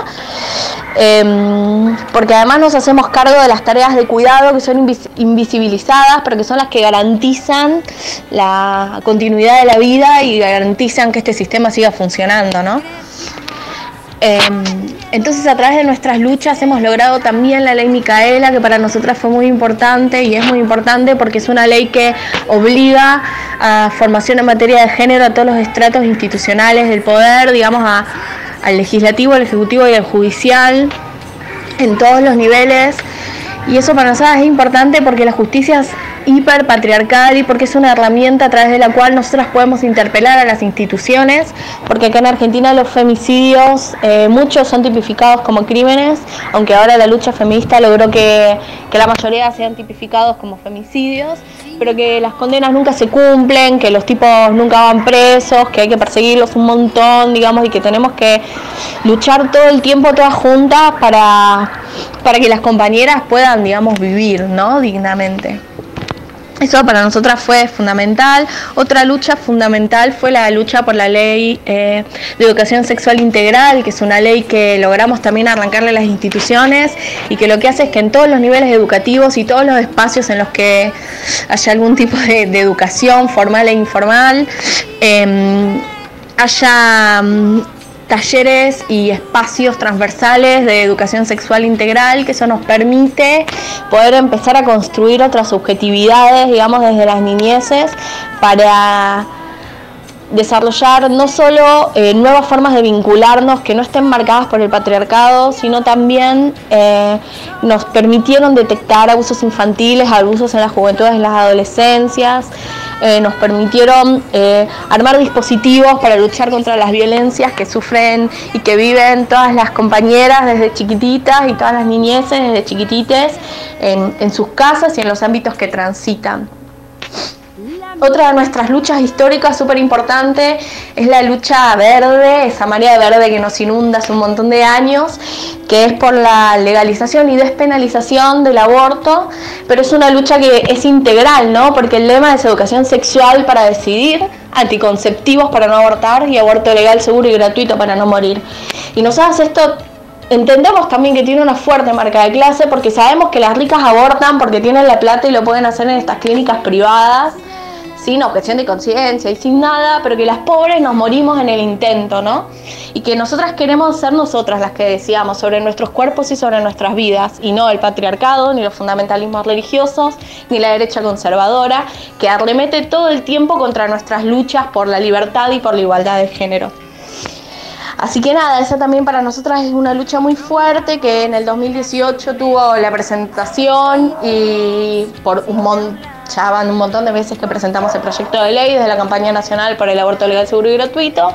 em, porque además nos hacemos cargo de las tareas de cuidado que son invisibilizadas, pero que son las que garantizan la continuidad de la vida y garantizan que este sistema siga funcionando, ¿no? Em, entonces a través de nuestras luchas hemos logrado también la ley Micaela, que para nosotras fue muy importante y es muy importante porque es una ley que obliga a formación en materia de género a todos los estratos institucionales del poder, digamos, al legislativo, al ejecutivo y al judicial, en todos los niveles. Y eso para nosotras es importante porque la justicia es hiperpatriarcal y porque es una herramienta a través de la cual nosotras podemos interpelar a las instituciones, porque acá en Argentina los femicidios, eh, muchos son tipificados como crímenes, aunque ahora la lucha feminista logró que, que la mayoría sean tipificados como femicidios, pero que las condenas nunca se cumplen, que los tipos nunca van presos, que hay que perseguirlos un montón, digamos, y que tenemos que luchar todo el tiempo todas juntas para, para que las compañeras puedan, digamos, vivir, ¿no? Dignamente. Eso para nosotras fue fundamental. Otra lucha fundamental fue la lucha por la ley eh, de educación sexual integral, que es una ley que logramos también arrancarle a las instituciones y que lo que hace es que en todos los niveles educativos y todos los espacios en los que haya algún tipo de, educación formal e informal, em, haya mm, talleres y espacios transversales de educación sexual integral, que eso nos permite poder empezar a construir otras subjetividades, digamos, desde las niñeces, para desarrollar no solo eh, nuevas formas de vincularnos que no estén marcadas por el patriarcado, sino también eh, nos permitieron detectar abusos infantiles, abusos en las juventudes, en las adolescencias, eh, nos permitieron armar dispositivos para luchar contra las violencias que sufren y que viven todas las compañeras desde chiquititas y todas las niñeces desde chiquitites en sus casas y en los ámbitos que transitan. Otra de nuestras luchas históricas súper importante es la lucha verde, esa marea verde que nos inunda hace un montón de años, que es por la legalización y despenalización del aborto, pero es una lucha que es integral, ¿no? Porque el lema es educación sexual para decidir, anticonceptivos para no abortar y aborto legal, seguro y gratuito para no morir. Y nosotros esto entendemos también que tiene una fuerte marca de clase porque sabemos que las ricas abortan porque tienen la plata y lo pueden hacer en estas clínicas privadas sin objeción de conciencia y sin nada, pero que las pobres nos morimos en el intento, ¿no? Y que nosotras queremos ser nosotras las que decíamos sobre nuestros cuerpos y sobre nuestras vidas, y no el patriarcado, ni los fundamentalismos religiosos, ni la derecha conservadora, que arremete todo el tiempo contra nuestras luchas por la libertad y por la igualdad de género. Así que nada, esa también para nosotras es una lucha muy fuerte que en el 2018 tuvo la presentación y por un montón ya van un montón de veces que presentamos el proyecto de ley desde la campaña nacional por el aborto legal, seguro y gratuito,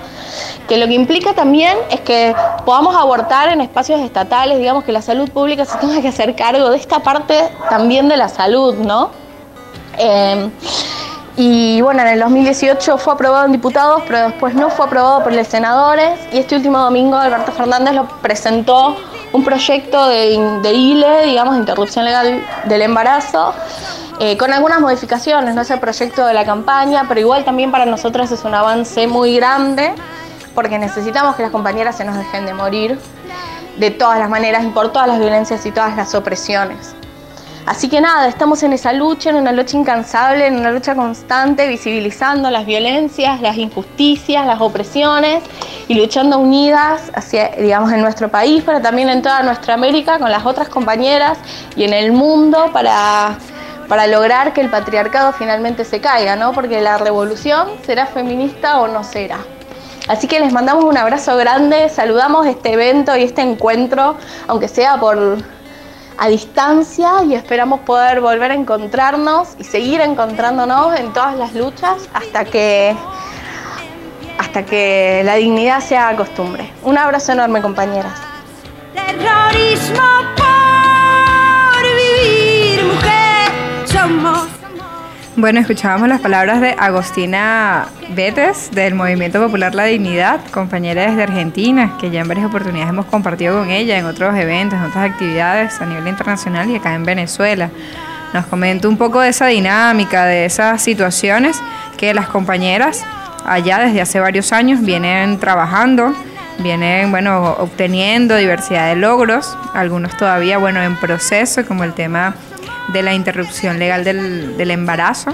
que lo que implica también es que podamos abortar en espacios estatales, digamos que la salud pública se tenga que hacer cargo de esta parte también de la salud, ¿no? Eh, y bueno, en el 2018 fue aprobado en diputados, pero después no fue aprobado por los senadores. Y este último domingo Alberto Fernández lo presentó un proyecto de, de ILE, digamos, de interrupción legal del embarazo, eh, con algunas modificaciones, no es el proyecto de la campaña, pero igual también para nosotros es un avance muy grande, porque necesitamos que las compañeras se nos dejen de morir de todas las maneras y por todas las violencias y todas las opresiones. Así que nada, estamos en esa lucha, en una lucha incansable, en una lucha constante, visibilizando las violencias, las injusticias, las opresiones y luchando unidas hacia, digamos, en nuestro país, pero también en toda nuestra América con las otras compañeras y en el mundo para para lograr que el patriarcado finalmente se caiga, ¿no? Porque la revolución será feminista o no será. Así que les mandamos un abrazo grande, saludamos este evento y este encuentro, aunque sea por a distancia y esperamos poder volver a encontrarnos y seguir encontrándonos en todas las luchas hasta que hasta que la dignidad sea costumbre. Un abrazo enorme, compañeras. Bueno, escuchábamos las palabras de Agostina Betes del Movimiento Popular La Dignidad, compañera desde Argentina, que ya en varias oportunidades hemos compartido con ella en otros eventos, en otras actividades a nivel internacional y acá en Venezuela. Nos comenta un poco de esa dinámica, de esas situaciones que las compañeras allá desde hace varios años vienen trabajando, vienen, bueno, obteniendo diversidad de logros, algunos todavía, bueno, en proceso, como el tema de la interrupción legal del, del embarazo,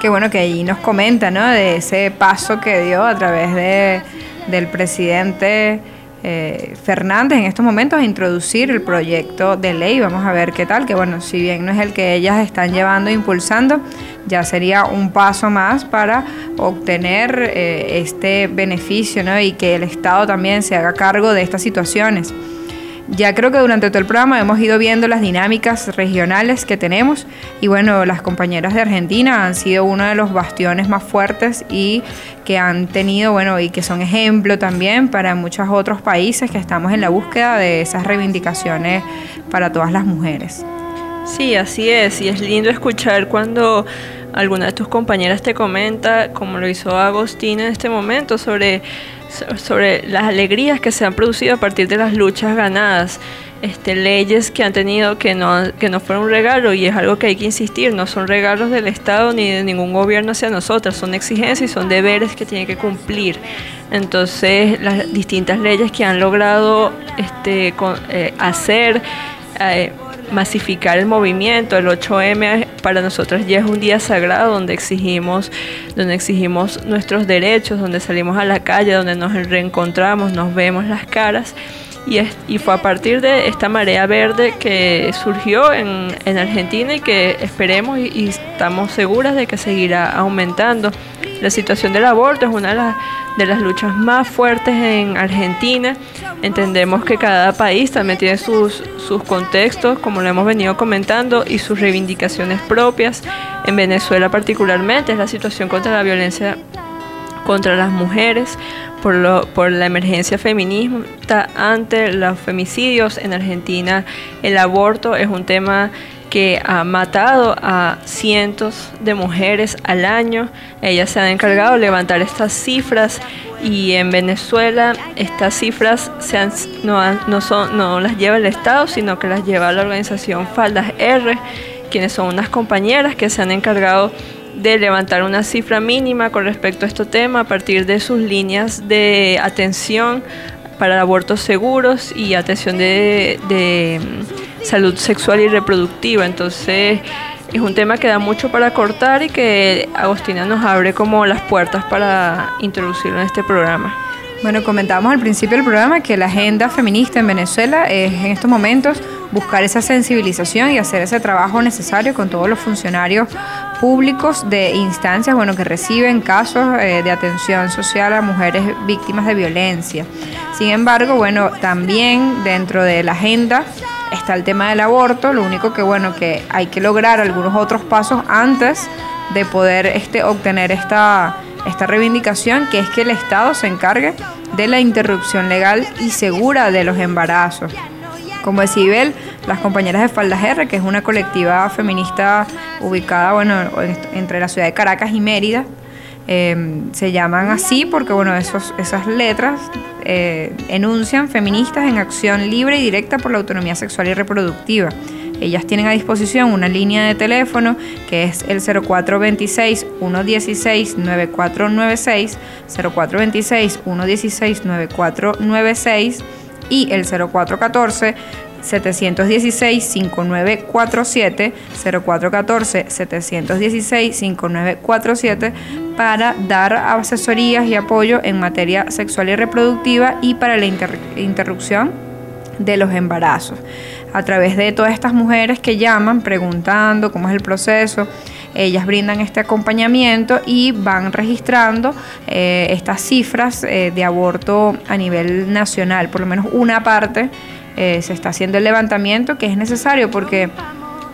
que bueno, que ahí nos comenta, ¿no? De ese paso que dio a través de, del presidente eh, Fernández en estos momentos a introducir el proyecto de ley. Vamos a ver qué tal, que bueno, si bien no es el que ellas están llevando e impulsando, ya sería un paso más para obtener eh, este beneficio, ¿no? Y que el Estado también se haga cargo de estas situaciones. Ya creo que durante todo el programa hemos ido viendo las dinámicas regionales que tenemos y bueno, las compañeras de Argentina han sido uno de los bastiones más fuertes y que han tenido, bueno, y que son ejemplo también para muchos otros países que estamos en la búsqueda de esas reivindicaciones para todas las mujeres. Sí, así es, y es lindo escuchar cuando alguna de tus compañeras te comenta, como lo hizo Agostina en este momento, sobre sobre las alegrías que se han producido a partir de las luchas ganadas, este, leyes que han tenido que no, que no fueron un regalo y es algo que hay que insistir, no son regalos del Estado ni de ningún gobierno hacia nosotras, son exigencias y son deberes que tienen que cumplir. Entonces, las distintas leyes que han logrado este, eh, hacer... Eh, masificar el movimiento. El 8M para nosotros ya es un día sagrado donde exigimos, donde exigimos nuestros derechos, donde salimos a la calle, donde nos reencontramos, nos vemos las caras. Y, y fue a partir de esta marea verde que surgió en, en Argentina y que esperemos y, estamos seguras de que seguirá aumentando. La situación del aborto es una de las luchas más fuertes en Argentina Entendemos que cada país también tiene sus, sus contextos, como lo hemos venido comentando, y sus reivindicaciones propias. En Venezuela particularmente es la situación contra la violencia contra las mujeres, por, lo, por la emergencia feminista ante los femicidios. En Argentina el aborto es un tema que ha matado a cientos de mujeres al año. Ellas se han encargado de levantar estas cifras y en Venezuela estas cifras no, no, son, no las lleva el Estado, sino que las lleva la organización Faldas R, quienes son unas compañeras que se han encargado de levantar una cifra mínima con respecto a este tema a partir de sus líneas de atención para abortos seguros y atención de, salud sexual y reproductiva. Entonces, es un tema que da mucho para cortar y que Agostina nos abre como las puertas para introducirlo en este programa. Bueno, comentábamos al principio del programa que la agenda feminista en Venezuela es en estos momentos buscar esa sensibilización y hacer ese trabajo necesario con todos los funcionarios públicos de instancias bueno, que reciben casos eh, de atención social a mujeres víctimas de violencia. Sin embargo, bueno, también dentro de la agenda está el tema del aborto, lo único que bueno que hay que lograr algunos otros pasos antes de poder este, obtener esta, esta reivindicación, que es que el Estado se encargue de la interrupción legal y segura de los embarazos. Como decía Ibel, las compañeras de Faldas R, que es una colectiva feminista ubicada bueno, entre la ciudad de Caracas y Mérida, Em, se llaman así porque bueno, esas letras eh, enuncian feministas en acción libre y directa por la autonomía sexual y reproductiva. Ellas tienen a disposición una línea de teléfono que es el 0426-116-9496, 0426-116-9496 y el 0414 716-5947, 0414-716-5947 para dar asesorías y apoyo en materia sexual y reproductiva y para la interrupción de los embarazos. A través de todas estas mujeres que llaman preguntando cómo es el proceso, ellas brindan este acompañamiento y van registrando eh, estas cifras eh, de aborto a nivel nacional. Por lo menos una parte eh, se está haciendo el levantamiento que es necesario porque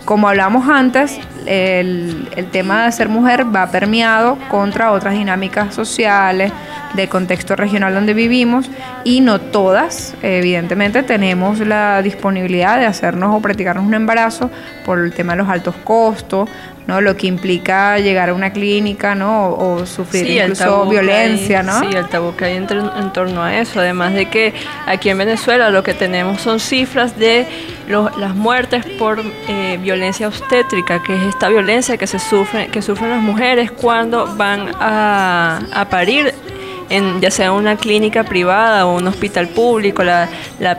como hablamos antes, el, tema de ser mujer va permeado contra otras dinámicas sociales, de contexto regional donde vivimos y no todas, evidentemente, tenemos la disponibilidad de hacernos o practicarnos un embarazo por el tema de los altos costos, ¿no? Lo que implica llegar a una clínica, ¿no? O, sufrir incluso violencia, ¿no? Sí, el tabú que hay en, torno a eso. Además de que aquí en Venezuela lo que tenemos son cifras de las muertes por eh, violencia obstétrica, que es esta violencia que se sufre, que sufren las mujeres cuando van a, a parir en ya sea una clínica privada o un hospital público, la,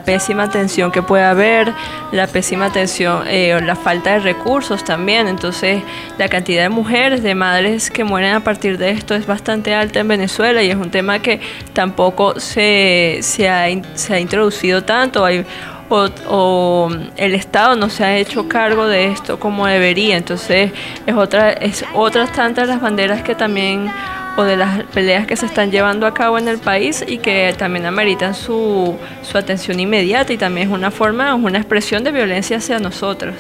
pésima atención que puede haber, la pésima atención, eh, la falta de recursos también. Entonces, la cantidad de mujeres, de madres que mueren a partir de esto es bastante alta en Venezuela y es un tema que tampoco se, se, ha, se ha introducido tanto. Hay, o, o, el Estado no se ha hecho cargo de esto como debería. Entonces es otra, es otras tantas las banderas que también o de las peleas que se están llevando a cabo en el país y que también ameritan su, su atención inmediata y también es una forma, es una expresión de violencia hacia nosotros.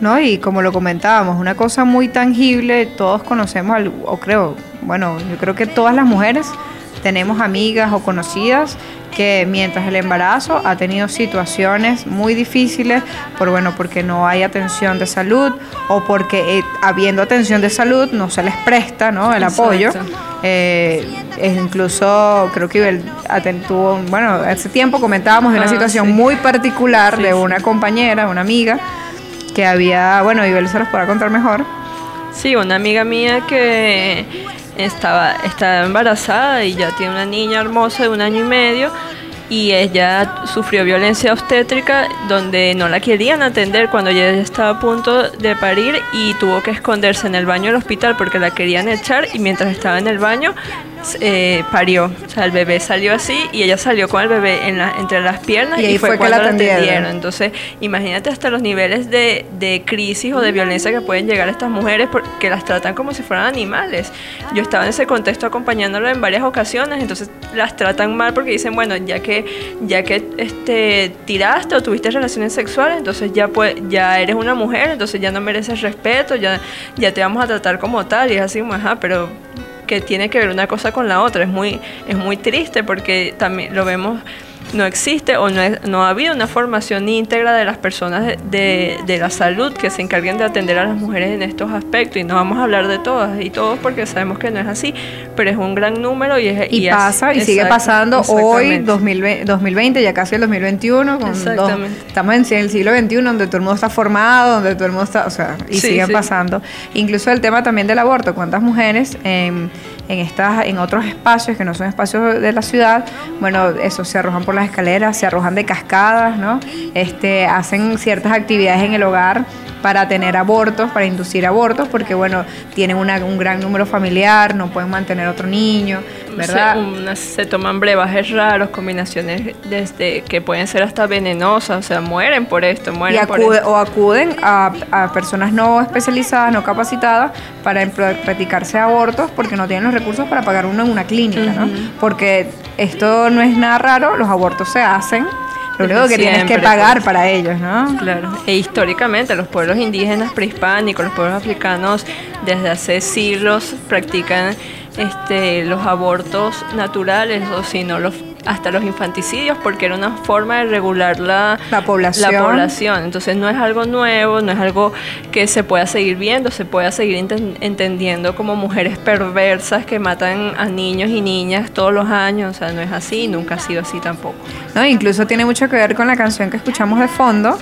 ¿no? Y como lo comentábamos, una cosa muy tangible, todos conocemos, o creo, bueno, yo creo que todas las mujeres tenemos amigas o conocidas que mientras el embarazo ha tenido situaciones muy difíciles por bueno porque no hay atención de salud o porque eh, habiendo atención de salud no se les presta ¿no? el apoyo eh, incluso creo que tuvo bueno hace tiempo comentábamos de una ah, situación muy particular de una compañera una amiga que había bueno Ibel se los podrá contar mejor. Sí una amiga mía que estaba, estaba embarazada y ya tiene una niña hermosa de un año y medio y ella sufrió violencia obstétrica donde no la querían atender cuando ella estaba a punto de parir y tuvo que esconderse en el baño del hospital porque la querían echar y mientras estaba en el baño eh, parió. O sea, el bebé salió así y ella salió con el bebé en la, entre las piernas y, fue, cuando la atendieron. Entonces, imagínate hasta los niveles de, de, crisis o de violencia que pueden llegar a estas mujeres porque las tratan como si fueran animales. Yo estaba en ese contexto acompañándola en varias ocasiones, entonces las tratan mal porque dicen, bueno, ya que ya que este tiraste o tuviste relaciones sexuales, entonces ya pues, ya eres una mujer, entonces ya no mereces respeto, ya ya te vamos a tratar como tal y es así, ajá, pero que tiene que ver una cosa con la otra. Es muy, es muy triste porque también lo vemos no existe o no, no, ha habido una formación íntegra de las personas de, de, la salud que se encarguen de atender a las mujeres en estos aspectos. Y no vamos a hablar de todas y todos porque sabemos que no es así, pero es un gran número y es... Y, pasa y sigue pasando hoy, 2020, 2020, ya casi el 2021. estamos en el siglo XXI donde todo el mundo está formado, donde todo el mundo está... O sea, y sigue pasando. Incluso el tema también del aborto. ¿Cuántas mujeres... en estas, en otros espacios que no son espacios de la ciudad, bueno, eso se arrojan por las escaleras, se arrojan de cascadas, ¿no? Este, hacen ciertas actividades en el hogar para tener abortos, para inducir abortos, porque bueno, tienen un gran número familiar, no pueden mantener otro niño, ¿verdad? Se, toman brebajes raros, combinaciones desde que pueden ser hasta venenosas, o sea, mueren por esto, mueren por esto. O acuden a, personas no especializadas, no capacitadas, para practicarse abortos porque no tienen los recursos para pagar uno en una clínica, ¿no? Porque esto no es nada raro, los abortos se hacen lo único que tienes que pagar pues. para ellos, ¿no? Claro. E históricamente los pueblos indígenas prehispánicos, los pueblos africanos, desde hace siglos practican este, los abortos naturales o si no los hasta los infanticidios porque era una forma de regular la, población. la población. Entonces no es algo nuevo, no es algo que se pueda seguir viendo, se pueda seguir entendiendo como mujeres perversas que matan a niños y niñas todos los años. O sea, no es así, nunca ha sido así tampoco. No, incluso tiene mucho que ver con la canción que escuchamos de fondo,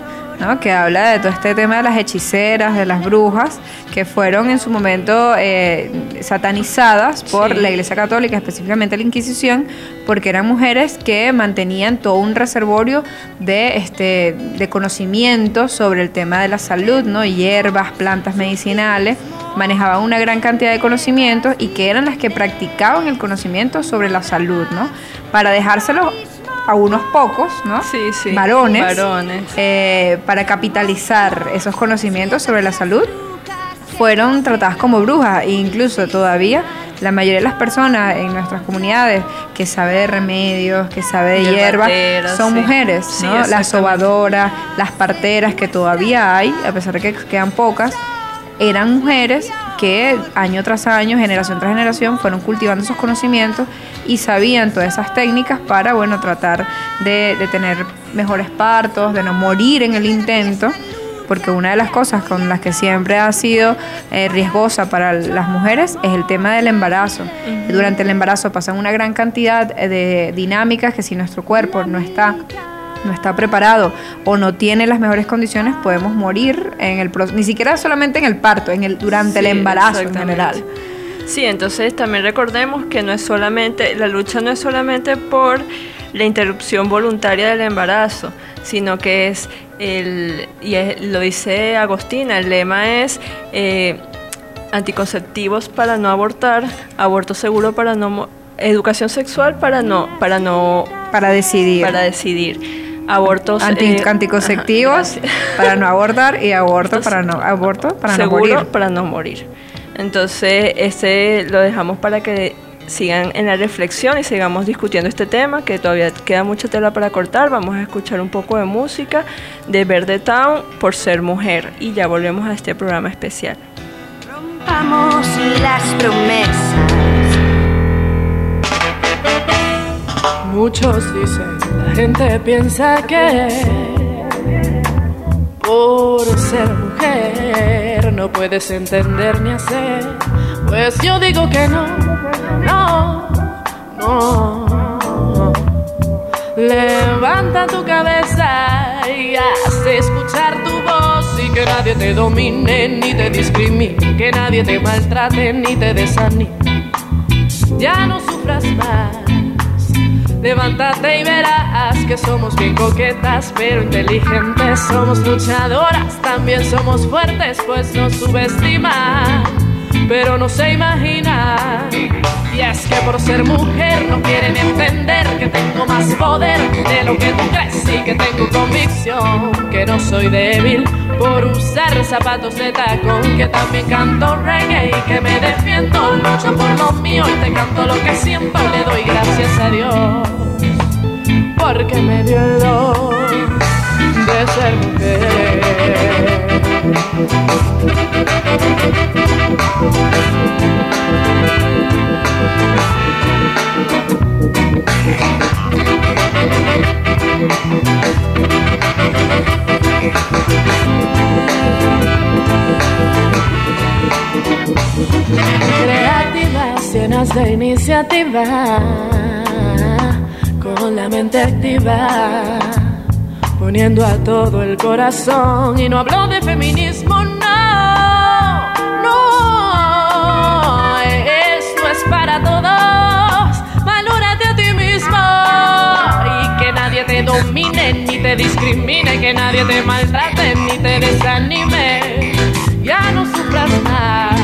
que habla de todo este tema de las hechiceras, de las brujas, que fueron en su momento eh, satanizadas por la Iglesia Católica, específicamente la Inquisición, porque eran mujeres que mantenían todo un reservorio de, este, de conocimientos sobre el tema de la salud, ¿no? hierbas, plantas medicinales, manejaban una gran cantidad de conocimientos y que eran las que practicaban el conocimiento sobre la salud, ¿no? para dejárselo a unos pocos, ¿no? Sí, sí. Varones. Varones. eh, para capitalizar esos conocimientos sobre la salud, fueron tratadas como brujas e incluso todavía la mayoría de las personas en nuestras comunidades que sabe de remedios, que sabe de hierbas, son sí. mujeres, Sí, ¿no? Las sobadoras, las parteras que todavía hay, a pesar de que quedan pocas, eran mujeres que año tras año, generación tras generación, fueron cultivando esos conocimientos y sabían todas esas técnicas para, bueno, tratar de, de tener mejores partos, de no morir en el intento, porque una de las cosas con las que siempre ha sido eh, riesgosa para las mujeres es el tema del embarazo. Durante el embarazo pasan una gran cantidad eh, de dinámicas que si nuestro cuerpo no está no está preparado o no tiene las mejores condiciones, podemos morir en el ni siquiera solamente en el parto, en el durante el embarazo en general. Sí, entonces también recordemos que no es solamente, la lucha no es solamente por la interrupción voluntaria del embarazo, sino que es el, y es- lo dice Agostina, el lema es eh, anticonceptivos para no abortar, aborto seguro para no, educación sexual para no, para no, para decidir, para decidir, abortos Anti- eh, anticonceptivos ajá, [laughs] para no abortar y aborto para no aborto para no morir. para no morir. Entonces, este lo dejamos para que sigan en la reflexión y sigamos discutiendo este tema, que todavía queda mucha tela para cortar. Vamos a escuchar un poco de música de Verde Town por ser mujer y ya volvemos a este programa especial. Vamos las promesas. Muchos dicen, la gente piensa que por ser mujer no puedes entender ni hacer. Pues yo digo que no, no, no. Levanta tu cabeza y haz escuchar tu voz y que nadie te domine ni te discrimine, que nadie te maltrate ni te desanime. Ya no sufras más. Levántate y verás que somos bien coquetas, pero inteligentes. Somos luchadoras, también somos fuertes, pues nos subestiman, pero no se imaginan. Y es que por ser mujer no quieren entender que tengo más poder de lo que tú crees y que tengo convicción, que no soy débil por usar zapatos de tacón, que también canto reggae y que me defiendo, lucho por lo mío y te canto lo que siento, le doy gracias a Dios, porque me dio el don de ser Creativas, llenas de iniciativa, con la mente activa, poniendo a todo el corazón. Y no hablo de feminismo, no, no, esto es para todos. Valórate a ti mismo y que nadie te domine ni te discrimine, que nadie te maltrate ni te desanime. Ya no sufras más.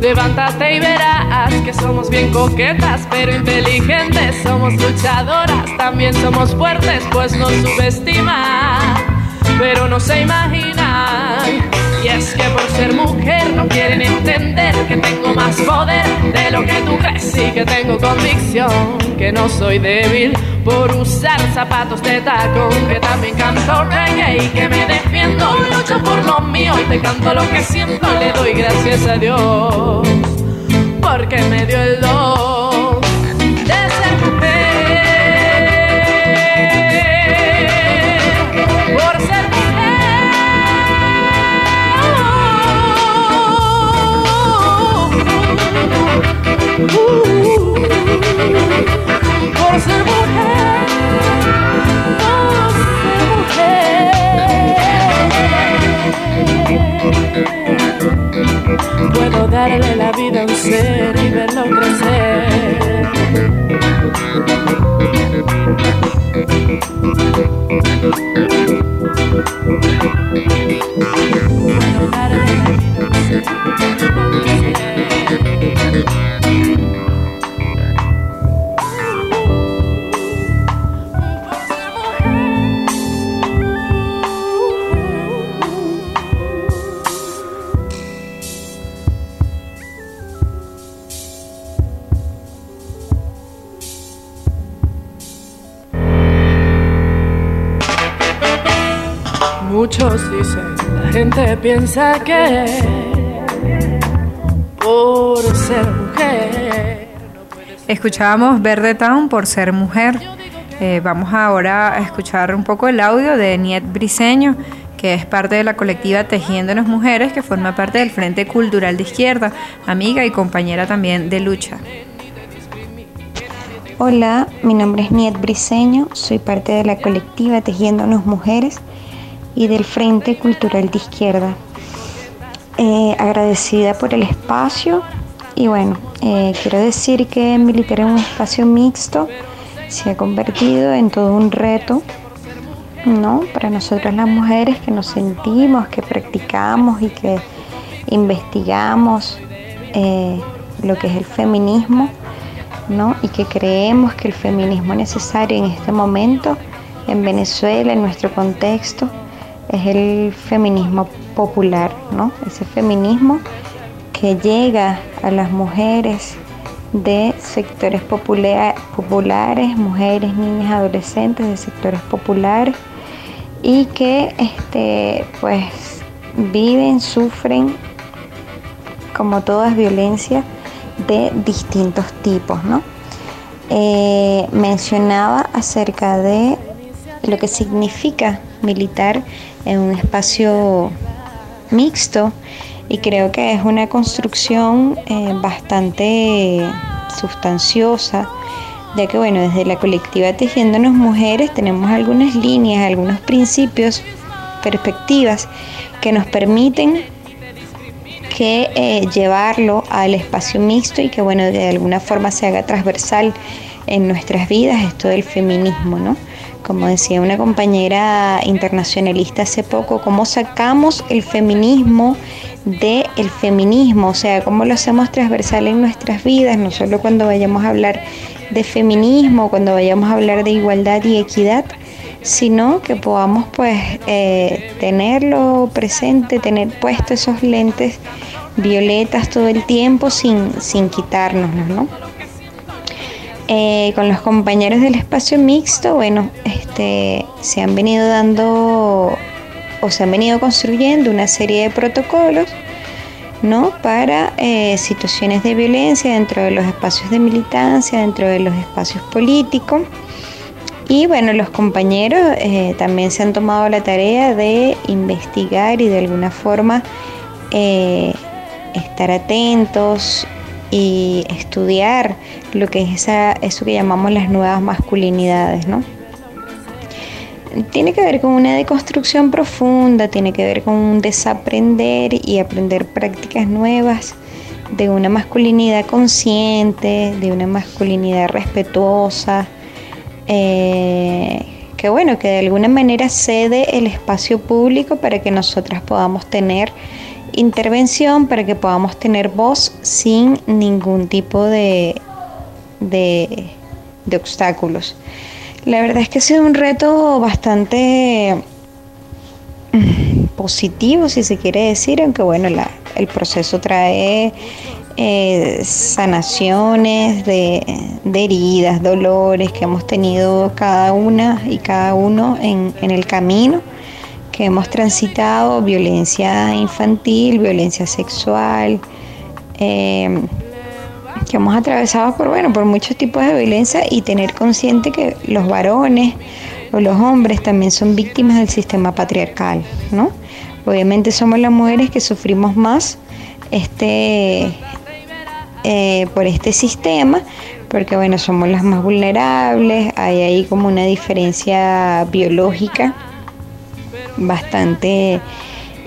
Levántate y verás que somos bien coquetas, pero inteligentes. Somos luchadoras, también somos fuertes, pues nos subestiman, pero no se imaginan. Y es que por ser mujer no quieren entender que tengo más poder de lo que tú crees y que tengo convicción, que no soy débil por usar zapatos de tacón, que también canto reggae y que me defiendo, lucho por lo mío te canto lo que siento, le doy gracias a Dios, porque me dio el don de ser mujer, por ser mujer, por ser mujer, Puedo darle la vida a un ser y verlo crecer. La vida. Piensa que por ser mujer. Escuchábamos Verde Town por ser mujer. Eh, vamos ahora a escuchar un poco el audio de Niet Briseño, que es parte de la colectiva Tejiéndonos Mujeres, que forma parte del Frente Cultural de Izquierda, amiga y compañera también de lucha. Hola, mi nombre es Niet Briseño, soy parte de la colectiva Tejiéndonos Mujeres y del Frente Cultural de Izquierda. Eh, agradecida por el espacio y bueno, eh, quiero decir que militar en un espacio mixto se ha convertido en todo un reto, ¿no? Para nosotras las mujeres que nos sentimos, que practicamos y que investigamos eh, lo que es el feminismo, ¿no? Y que creemos que el feminismo necesario en este momento en Venezuela, en nuestro contexto, es el feminismo popular, ¿no? Ese feminismo que llega a las mujeres de sectores populares, mujeres, niñas, adolescentes de sectores populares y que este, pues viven, sufren como todas violencia de distintos tipos, ¿no? Eh, mencionaba acerca de lo que significa militar en un espacio mixto y creo que es una construcción eh, bastante sustanciosa, ya que bueno, desde la colectiva Tejiéndonos Mujeres tenemos algunas líneas, algunos principios, perspectivas que nos permiten que eh, llevarlo al espacio mixto y que bueno, de alguna forma se haga transversal en nuestras vidas esto del feminismo, ¿no? Como decía una compañera internacionalista hace poco, cómo sacamos el feminismo del feminismo, o sea, cómo lo hacemos transversal en nuestras vidas, no solo cuando vayamos a hablar de feminismo, cuando vayamos a hablar de igualdad y equidad, sino que podamos pues eh, tenerlo presente, tener puestos esos lentes violetas todo el tiempo sin, sin quitárnoslos, ¿no? Eh, con los compañeros del espacio mixto, bueno, este, se han venido dando o se han venido construyendo una serie de protocolos ¿no? para eh, situaciones de violencia dentro de los espacios de militancia, dentro de los espacios políticos. Y bueno, los compañeros eh, también se han tomado la tarea de investigar y de alguna forma estar atentos y estudiar lo que es esa, eso que llamamos las nuevas masculinidades, ¿no? Tiene que ver con una deconstrucción profunda, tiene que ver con un desaprender y aprender prácticas nuevas de una masculinidad consciente, de una masculinidad respetuosa, eh, que bueno, que de alguna manera cede el espacio público para que nosotras podamos tener intervención para que podamos tener voz sin ningún tipo de, de, obstáculos. La verdad es que ha sido un reto bastante mm, positivo, si se quiere decir, aunque bueno, el proceso trae eh, sanaciones de, de, heridas, dolores que hemos tenido cada una y cada uno en, en el camino que hemos transitado violencia infantil, violencia sexual, eh, que hemos atravesado por, bueno, por muchos tipos de violencia y tener consciente que los varones o los hombres también son víctimas del sistema patriarcal, ¿no? Obviamente somos las mujeres que sufrimos más este, eh, por este sistema, porque bueno, somos las más vulnerables, hay ahí como una diferencia biológica bastante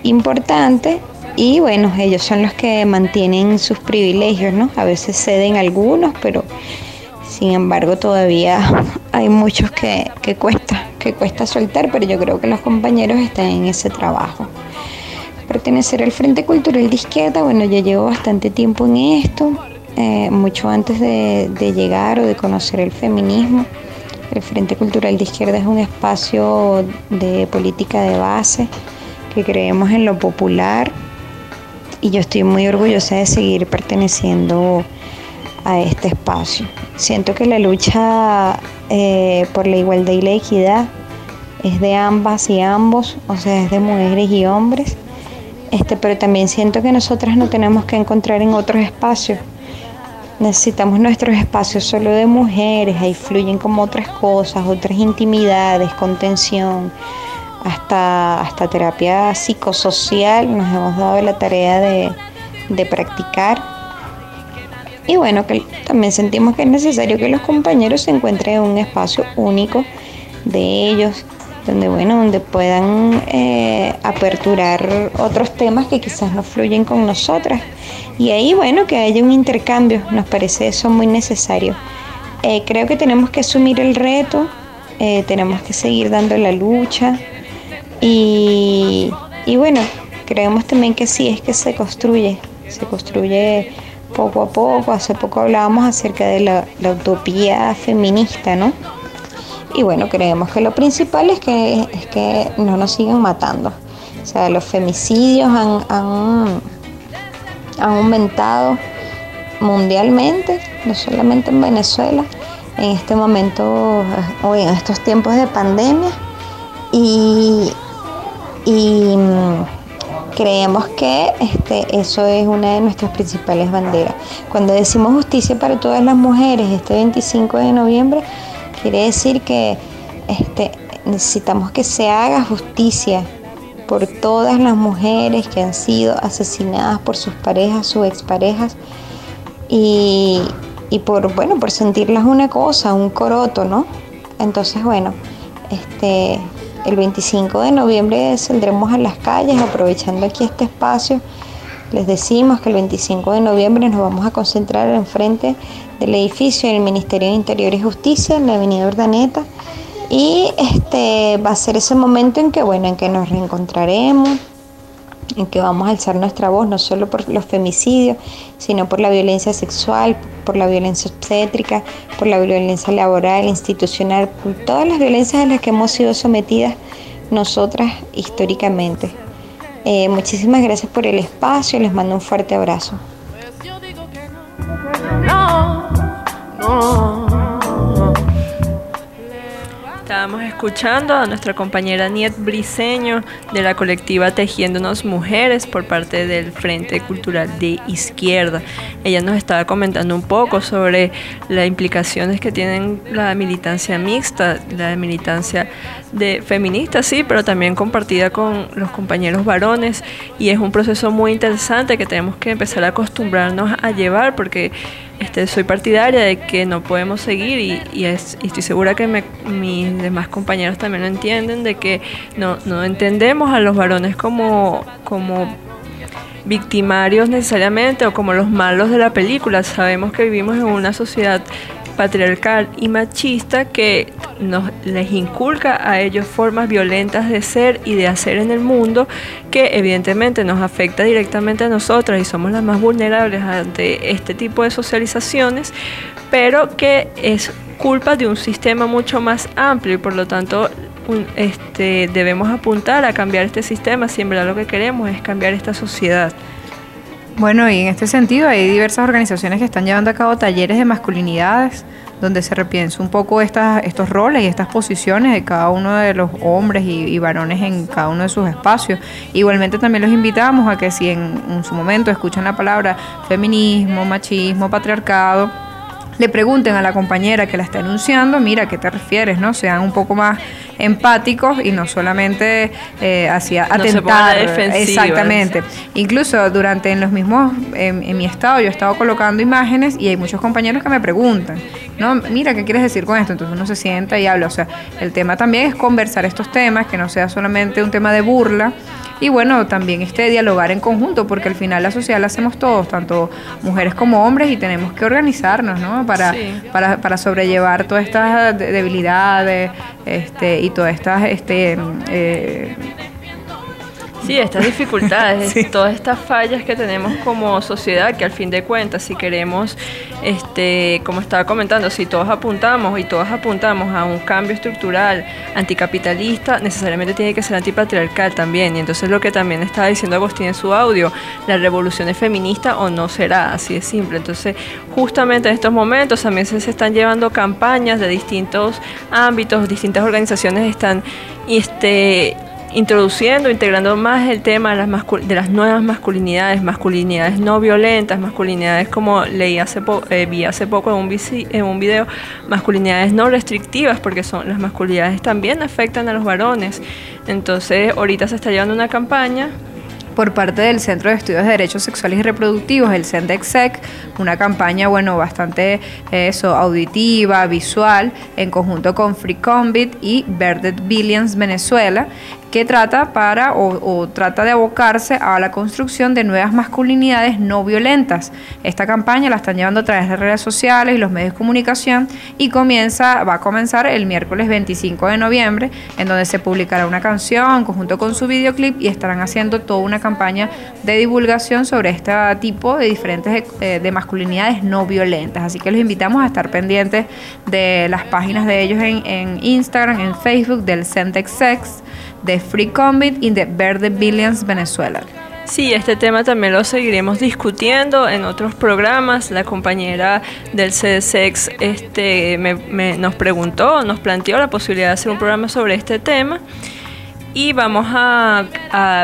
importante y bueno, ellos son los que mantienen sus privilegios, ¿no? A veces ceden algunos, pero sin embargo todavía [laughs] hay muchos que, que cuesta, que cuesta soltar, pero yo creo que los compañeros están en ese trabajo. Pertenecer al Frente Cultural de Izquierda, bueno, ya llevo bastante tiempo en esto, eh, mucho antes de, de llegar o de conocer el feminismo. El Frente Cultural de Izquierda es un espacio de política de base que creemos en lo popular y yo estoy muy orgullosa de seguir perteneciendo a este espacio. Siento que la lucha eh, por la igualdad y la equidad es de ambas y ambos, o sea, es de mujeres y hombres. Este, pero también siento que nosotras no tenemos que encontrar en otros espacios. Necesitamos nuestros espacios solo de mujeres, ahí fluyen como otras cosas, otras intimidades, contención, hasta, hasta terapia psicosocial, nos hemos dado la tarea de, de practicar. Y bueno, que también sentimos que es necesario que los compañeros se encuentren en un espacio único de ellos, donde bueno, donde puedan eh, aperturar otros temas que quizás no fluyen con nosotras. Y ahí bueno, que haya un intercambio, nos parece eso muy necesario. Eh, creo que tenemos que asumir el reto, eh, tenemos que seguir dando la lucha y, y bueno, creemos también que sí es que se construye, se construye poco a poco. Hace poco hablábamos acerca de la, utopía feminista, ¿no? Y bueno, creemos que lo principal es que, es que no nos sigan matando. O sea, los femicidios han, aumentado mundialmente, no solamente en Venezuela, en este momento o en estos tiempos de pandemia. Y, y mm, creemos que este, eso es una de nuestras principales banderas. Cuando decimos justicia para todas las mujeres este 25 de noviembre, Quiere decir que este, necesitamos que se haga justicia por todas las mujeres que han sido asesinadas por sus parejas, sus exparejas, y, y por, bueno, por sentirlas una cosa, un coroto, ¿no? Entonces, bueno, este, el 25 de noviembre saldremos a las calles aprovechando aquí este espacio. Les decimos que el 25 de noviembre nos vamos a concentrar enfrente del edificio del Ministerio de Interior y Justicia en la Avenida Urdaneta y este va a ser ese momento en que bueno, en que nos reencontraremos, en que vamos a alzar nuestra voz no solo por los femicidios, sino por la violencia sexual, por la violencia obstétrica, por la violencia laboral, institucional, por todas las violencias a las que hemos sido sometidas nosotras históricamente. Eh, muchísimas gracias por el espacio, les mando un fuerte abrazo. Estábamos escuchando a nuestra compañera Niet Briseño de la colectiva Tejiéndonos Mujeres por parte del Frente Cultural de Izquierda. Ella nos estaba comentando un poco sobre las implicaciones que tienen la militancia mixta, la militancia de feminista, sí, pero también compartida con los compañeros varones y es un proceso muy interesante que tenemos que empezar a acostumbrarnos a llevar porque este, soy partidaria de que no podemos seguir y, estoy segura que mis demás compañeros también lo entienden, de que no, no entendemos a los varones como, como victimarios necesariamente o como los malos de la película. Sabemos que vivimos en una sociedad patriarcal y machista que nos les inculca a ellos formas violentas de ser y de hacer en el mundo que evidentemente nos afecta directamente a nosotras y somos las más vulnerables ante este tipo de socializaciones, pero que es culpa de un sistema mucho más amplio y por lo tanto este, debemos apuntar a cambiar este sistema si en verdad lo que queremos es cambiar esta sociedad. Bueno, y en este sentido hay diversas organizaciones que están llevando a cabo talleres de masculinidades, donde se repiensa un poco estas, estos roles y estas posiciones de cada uno de los hombres y, varones en cada uno de sus espacios. Igualmente también los invitamos a que si en, en su momento escuchan la palabra feminismo, machismo, patriarcado, le pregunten a la compañera que la está enunciando, mira, ¿a qué te refieres? ¿no? Sean un poco más empáticos y no solamente eh, hacia atentar. exactamente. Incluso durante en los mismos, en, mi estado, yo he estado colocando imágenes y hay muchos compañeros que me preguntan, ¿no? Mira, ¿qué quieres decir con esto? Entonces uno se sienta y habla. O sea, el tema también es conversar estos temas, que no sea solamente un tema de burla y bueno, también este dialogar en conjunto, porque al final la sociedad la hacemos todos, tanto mujeres como hombres, y tenemos que organizarnos, ¿no? Para, para, para sobrellevar todas estas debilidades este, y todas estas este, eh, Sí, estas dificultades, [laughs] todas estas fallas que tenemos como sociedad, que al fin de cuentas, si queremos, este, como estaba comentando, si todos apuntamos y todas apuntamos a un cambio estructural anticapitalista, necesariamente tiene que ser antipatriarcal también. Y entonces lo que también estaba diciendo Agustín en su audio, la revolución es feminista o no será, así de simple. Entonces, justamente en estos momentos también se, se están llevando campañas de distintos ámbitos, distintas organizaciones están este, introduciendo, integrando más el tema de las, nuevas masculinidades, masculinidades no violentas, masculinidades como leí hace eh, vi hace poco en un, video, masculinidades no restrictivas, porque son las masculinidades también afectan a los varones. Entonces, ahorita se está llevando una campaña por parte del Centro de Estudios de Derechos Sexuales y Reproductivos, el CENDEXEC, una campaña, bueno, bastante eso, auditiva, visual, en conjunto con Free Combit y Verded Billions Venezuela, que trata para o, trata de abocarse a la construcción de nuevas masculinidades no violentas. Esta campaña la están llevando a través de redes sociales y los medios de comunicación y comienza, va a comenzar el miércoles 25 de noviembre, en donde se publicará una canción conjunto con su videoclip y estarán haciendo toda una campaña de divulgación sobre este tipo de diferentes eh, de masculinidades no violentas. Así que los invitamos a estar pendientes de las páginas de ellos en, en Instagram, en Facebook, del Centex Sex de Free Combat y de Verde Billions Venezuela. Sí, este tema también lo seguiremos discutiendo en otros programas. La compañera del CDSEX este, nos preguntó, nos planteó la posibilidad de hacer un programa sobre este tema y vamos a,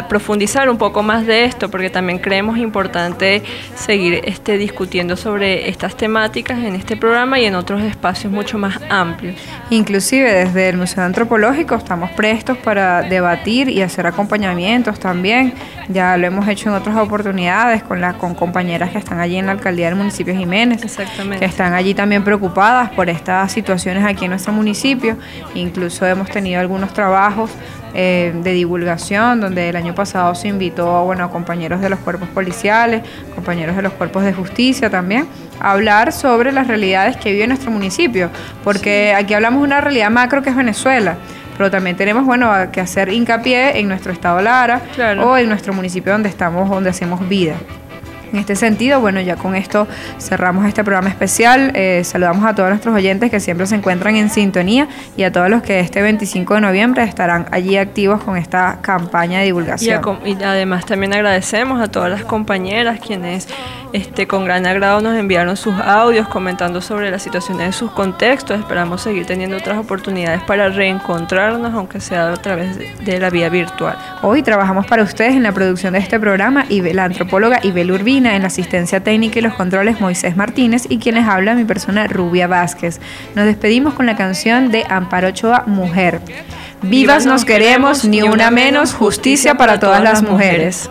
profundizar un poco más de esto porque también creemos importante seguir este, discutiendo sobre estas temáticas en este programa y en otros espacios mucho más amplios. Inclusive desde el Museo Antropológico estamos prestos para debatir y hacer acompañamientos también. Ya lo hemos hecho en otras oportunidades con, las con compañeras que están allí en la alcaldía del municipio Jiménez, Exactamente. que están allí también preocupadas por estas situaciones aquí en nuestro municipio. Incluso hemos tenido algunos trabajos eh, de divulgación, donde el año pasado se invitó bueno, a compañeros de los cuerpos policiales, compañeros de los cuerpos de justicia también, a hablar sobre las realidades que vive nuestro municipio, porque aquí hablamos de una realidad macro que es Venezuela pero también tenemos bueno que hacer hincapié en nuestro estado Lara o en nuestro municipio donde estamos donde hacemos vida en este sentido, bueno, ya con esto cerramos este programa especial. Eh, saludamos a todos nuestros oyentes que siempre se encuentran en sintonía y a todos los que este 25 de noviembre estarán allí activos con esta campaña de divulgación. Y, además también agradecemos a todas las compañeras quienes este, con gran agrado nos enviaron sus audios comentando sobre las situaciones de sus contextos. Esperamos seguir teniendo otras oportunidades para reencontrarnos, aunque sea a través de, la vía virtual. Hoy trabajamos para ustedes en la producción de este programa y la antropóloga Ibel Urbina en la asistencia técnica y los controles Moisés Martínez y quienes habla mi persona Rubia Vázquez. Nos despedimos con la canción de Amparo Ochoa, Mujer. Vivas nos queremos, ni una menos, justicia para todas las mujeres.